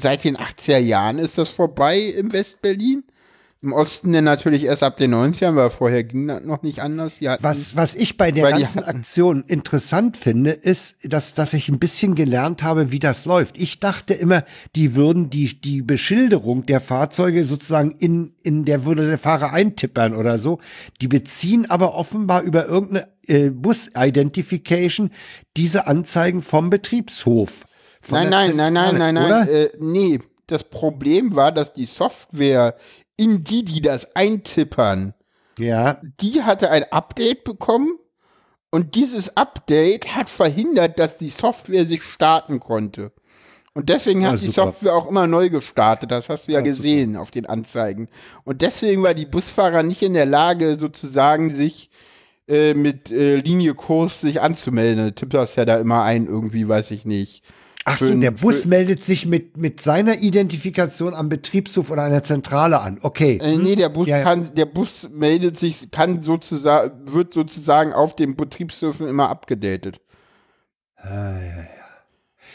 seit den 80er Jahren ist das vorbei im Westberlin. Im Osten dann natürlich erst ab den 90ern, weil vorher ging das noch nicht anders. Was, was ich bei der ganzen Aktion interessant finde, ist, dass, dass ich ein bisschen gelernt habe, wie das läuft. Ich dachte immer, die würden die, die Beschilderung der Fahrzeuge sozusagen in, in der würde der Fahrer eintippern oder so. Die beziehen aber offenbar über irgendeine äh, Bus-Identification diese Anzeigen vom Betriebshof. Nein, nein, nein, nein, nein, nein, oder? äh, nee. Das Problem war, dass die Software, in die die das eintippern, Ja, die hatte ein Update bekommen und dieses Update hat verhindert, dass die Software sich starten konnte. Und deswegen Ja, hat die super. Software auch immer neu gestartet. Das hast du ja, Ja, gesehen auf den Anzeigen. Und deswegen war die Busfahrer nicht in der Lage, sozusagen sich äh, mit äh, Linie Kurs sich anzumelden. Du tippst das ja da immer ein, irgendwie, weiß ich nicht. Ach so, der Bus meldet sich mit, mit seiner Identifikation am Betriebshof oder an der Zentrale an. Okay. Äh, nee, der Bus Ja, ja. kann, der Bus meldet sich, kann sozusagen, wird sozusagen auf den Betriebshöfen immer abgedatet.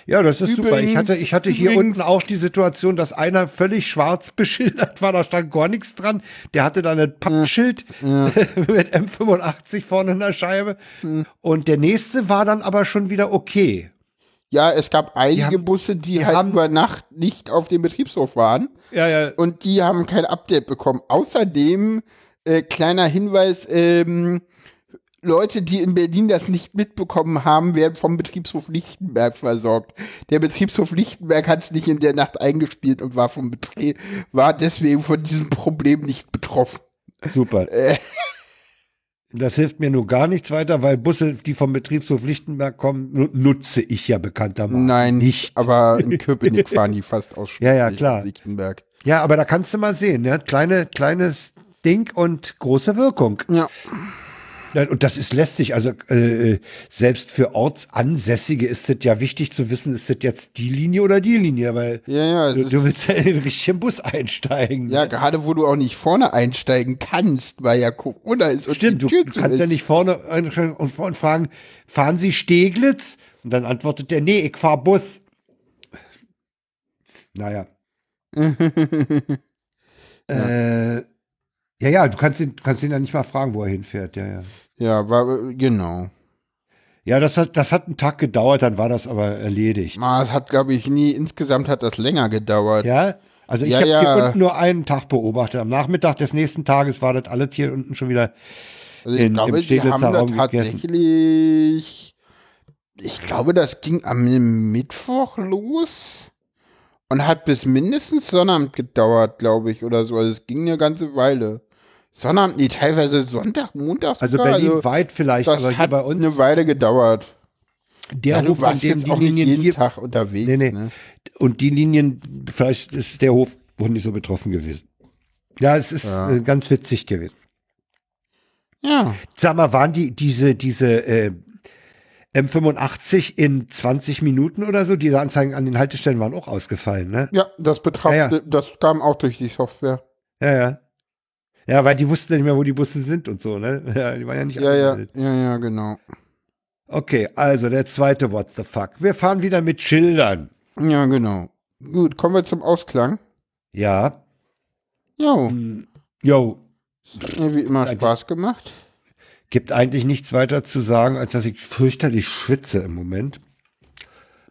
Ja, das ist super. Ich Übrigens- hatte, ich hatte hier übrigens- unten auch die Situation, dass einer völlig schwarz beschildert war, da stand gar nichts dran. Der hatte dann ein Pappschild mit M85 vorne in der Scheibe. Hm. Und der nächste war dann aber schon wieder okay. Ja, es gab einige haben- Busse, die, die halt haben- über Nacht nicht auf dem Betriebshof waren Ja, ja. und die haben kein Update bekommen. Außerdem, äh, kleiner Hinweis, ähm, Leute, die in Berlin das nicht mitbekommen haben, werden vom Betriebshof Lichtenberg versorgt. Der Betriebshof Lichtenberg hat es nicht in der Nacht eingespielt und war vom Betrieb, war deswegen von diesem Problem nicht betroffen. Super. Äh. Das hilft mir nur gar nichts weiter, weil Busse, die vom Betriebshof Lichtenberg kommen, nu- nutze ich ja bekanntermaßen Nein, nicht. Aber in Köpenick fahren die fast ausschließlich. Ja, ja, klar. Lichtenberg. Ja, aber da kannst du mal sehen, ne? Kleine, kleines Ding und große Wirkung. Ja. Ja, Und das ist lästig. Also äh, selbst für Ortsansässige ist es ja wichtig zu wissen, ist das jetzt die Linie oder die Linie, weil Ja, ja. du, du willst ja in den richtigen Bus einsteigen. Ja, gerade wo du auch nicht vorne einsteigen kannst, weil ja Corona ist und Stimmt, du, kannst ist. ja nicht vorne einsteigen und, und fragen, fahren Sie Steglitz? Und dann antwortet der, nee, ich fahr Bus. Naja. äh, ja, ja, du kannst ihn, kannst ihn ja nicht mal fragen, wo er hinfährt. Ja, ja. Ja, war, genau. Ja, das hat, das hat einen Tag gedauert, dann war das aber erledigt. Ah, Es hat, glaube ich, nie, insgesamt hat das länger gedauert. Ja, also ich Ja, habe ja. hier unten nur einen Tag beobachtet. Am Nachmittag des nächsten Tages war das alles hier unten schon wieder. Also ich in- glaube, im Steglitzer Raum gegessen. tatsächlich. Ich glaube, das ging am Mittwoch los und hat bis mindestens Sonnabend gedauert, glaube ich, oder so. Also es ging eine ganze Weile. Sonnabend, nee, teilweise Sonntag, Montag. Also sogar. Berlin weit vielleicht, das aber hat bei uns eine Weile gedauert. der ja, du Hof, an dem die Linien jeden hier, Tag unterwegs. Nee, nee. Ne? und die Linien, vielleicht ist der Hof wohl nicht so betroffen gewesen. Ja, es ist Ja. äh, ganz witzig gewesen. Ja, Sag mal, waren die diese diese äh, M85 in 20 Minuten oder so? Diese Anzeigen an den Haltestellen waren auch ausgefallen, ne? ja, das betraf, ja. das kam auch durch die Software. Ja, ja. Ja, weil die wussten ja nicht mehr, wo die Busse sind und so, ne? Ja, die waren ja nicht Ja, ja, angemeldet. ja, ja, genau. Okay, also der zweite What the fuck. Wir fahren wieder mit Schildern. Ja, genau. Gut, kommen wir zum Ausklang. Ja. Jo, Jo, mir wie immer Spaß gemacht. gibt eigentlich nichts weiter zu sagen, als dass ich fürchterlich schwitze im Moment.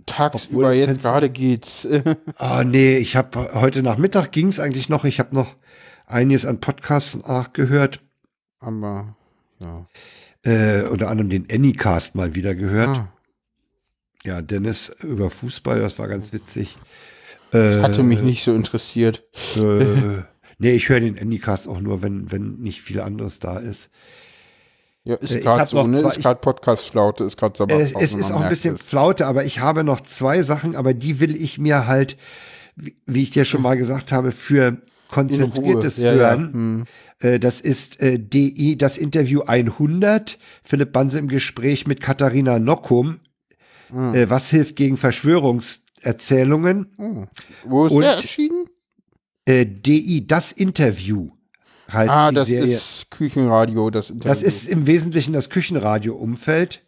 Tagsüber Obwohl, jetzt gerade geht's. Ah, nee, ich habe heute Nachmittag ging es eigentlich noch. Ich habe noch einiges an Podcasts nachgehört. Aber ja. Äh, unter anderem den Anycast mal wieder gehört. Ah, Ja, Dennis über Fußball, das war ganz witzig. das Äh, hatte mich nicht so interessiert. Äh, nee, ich höre den Anycast auch nur, wenn, wenn nicht viel anderes da ist. Ja, ist äh, gerade so, ne? zwei- Ist gerade Podcast-Flaute, ist gerade Es, Sommerpause. es ist auch ein bisschen es. Flaute, aber ich habe noch zwei Sachen, aber die will ich mir halt, wie, wie ich dir schon mal gesagt habe, für. Konzentriertes Ja, ja. Hören. Hm. Äh, Das ist äh, DI, das Interview 100. Philipp Banse im Gespräch mit Katharina Nockum. Hm. Äh, Was hilft gegen Verschwörungserzählungen? Oh. Wo ist Und- der erschienen? Äh, DI, das Interview heißt Ah, das Serie. ist Küchenradio, das Interview. das ist im Wesentlichen das Küchenradio-Umfeld.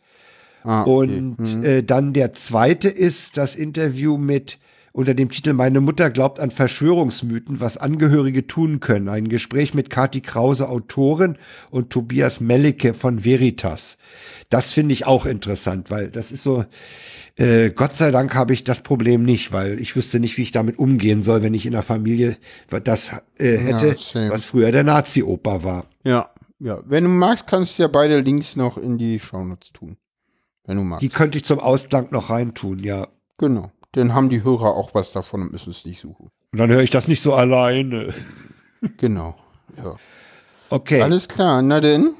ah, okay. Und Hm. äh, dann der zweite ist das Interview mit unter dem Titel Meine Mutter glaubt an Verschwörungsmythen, was Angehörige tun können. Ein Gespräch mit Kati Krause, Autorin, und Tobias Mellicke von Veritas. Das finde ich auch interessant, weil das ist so, äh, Gott sei Dank habe ich das Problem nicht, weil ich wüsste nicht, wie ich damit umgehen soll, wenn ich in der Familie das äh, hätte, same. was früher der Nazi-Opa war. Ja, ja. Wenn du magst, kannst du ja beide Links noch in die Shownotes tun. Wenn du magst. Die könnte ich zum Ausklang noch reintun, ja. genau. Dann haben die Hörer auch was davon und müssen es nicht suchen. Und dann höre ich das nicht so alleine. Genau. Ja. Okay, alles, Alles klar, na denn.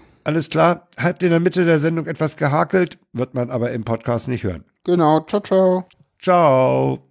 klar. Habt in der Mitte der Sendung etwas gehakelt, wird man aber im Podcast nicht hören. Genau. Ciao, ciao. Ciao.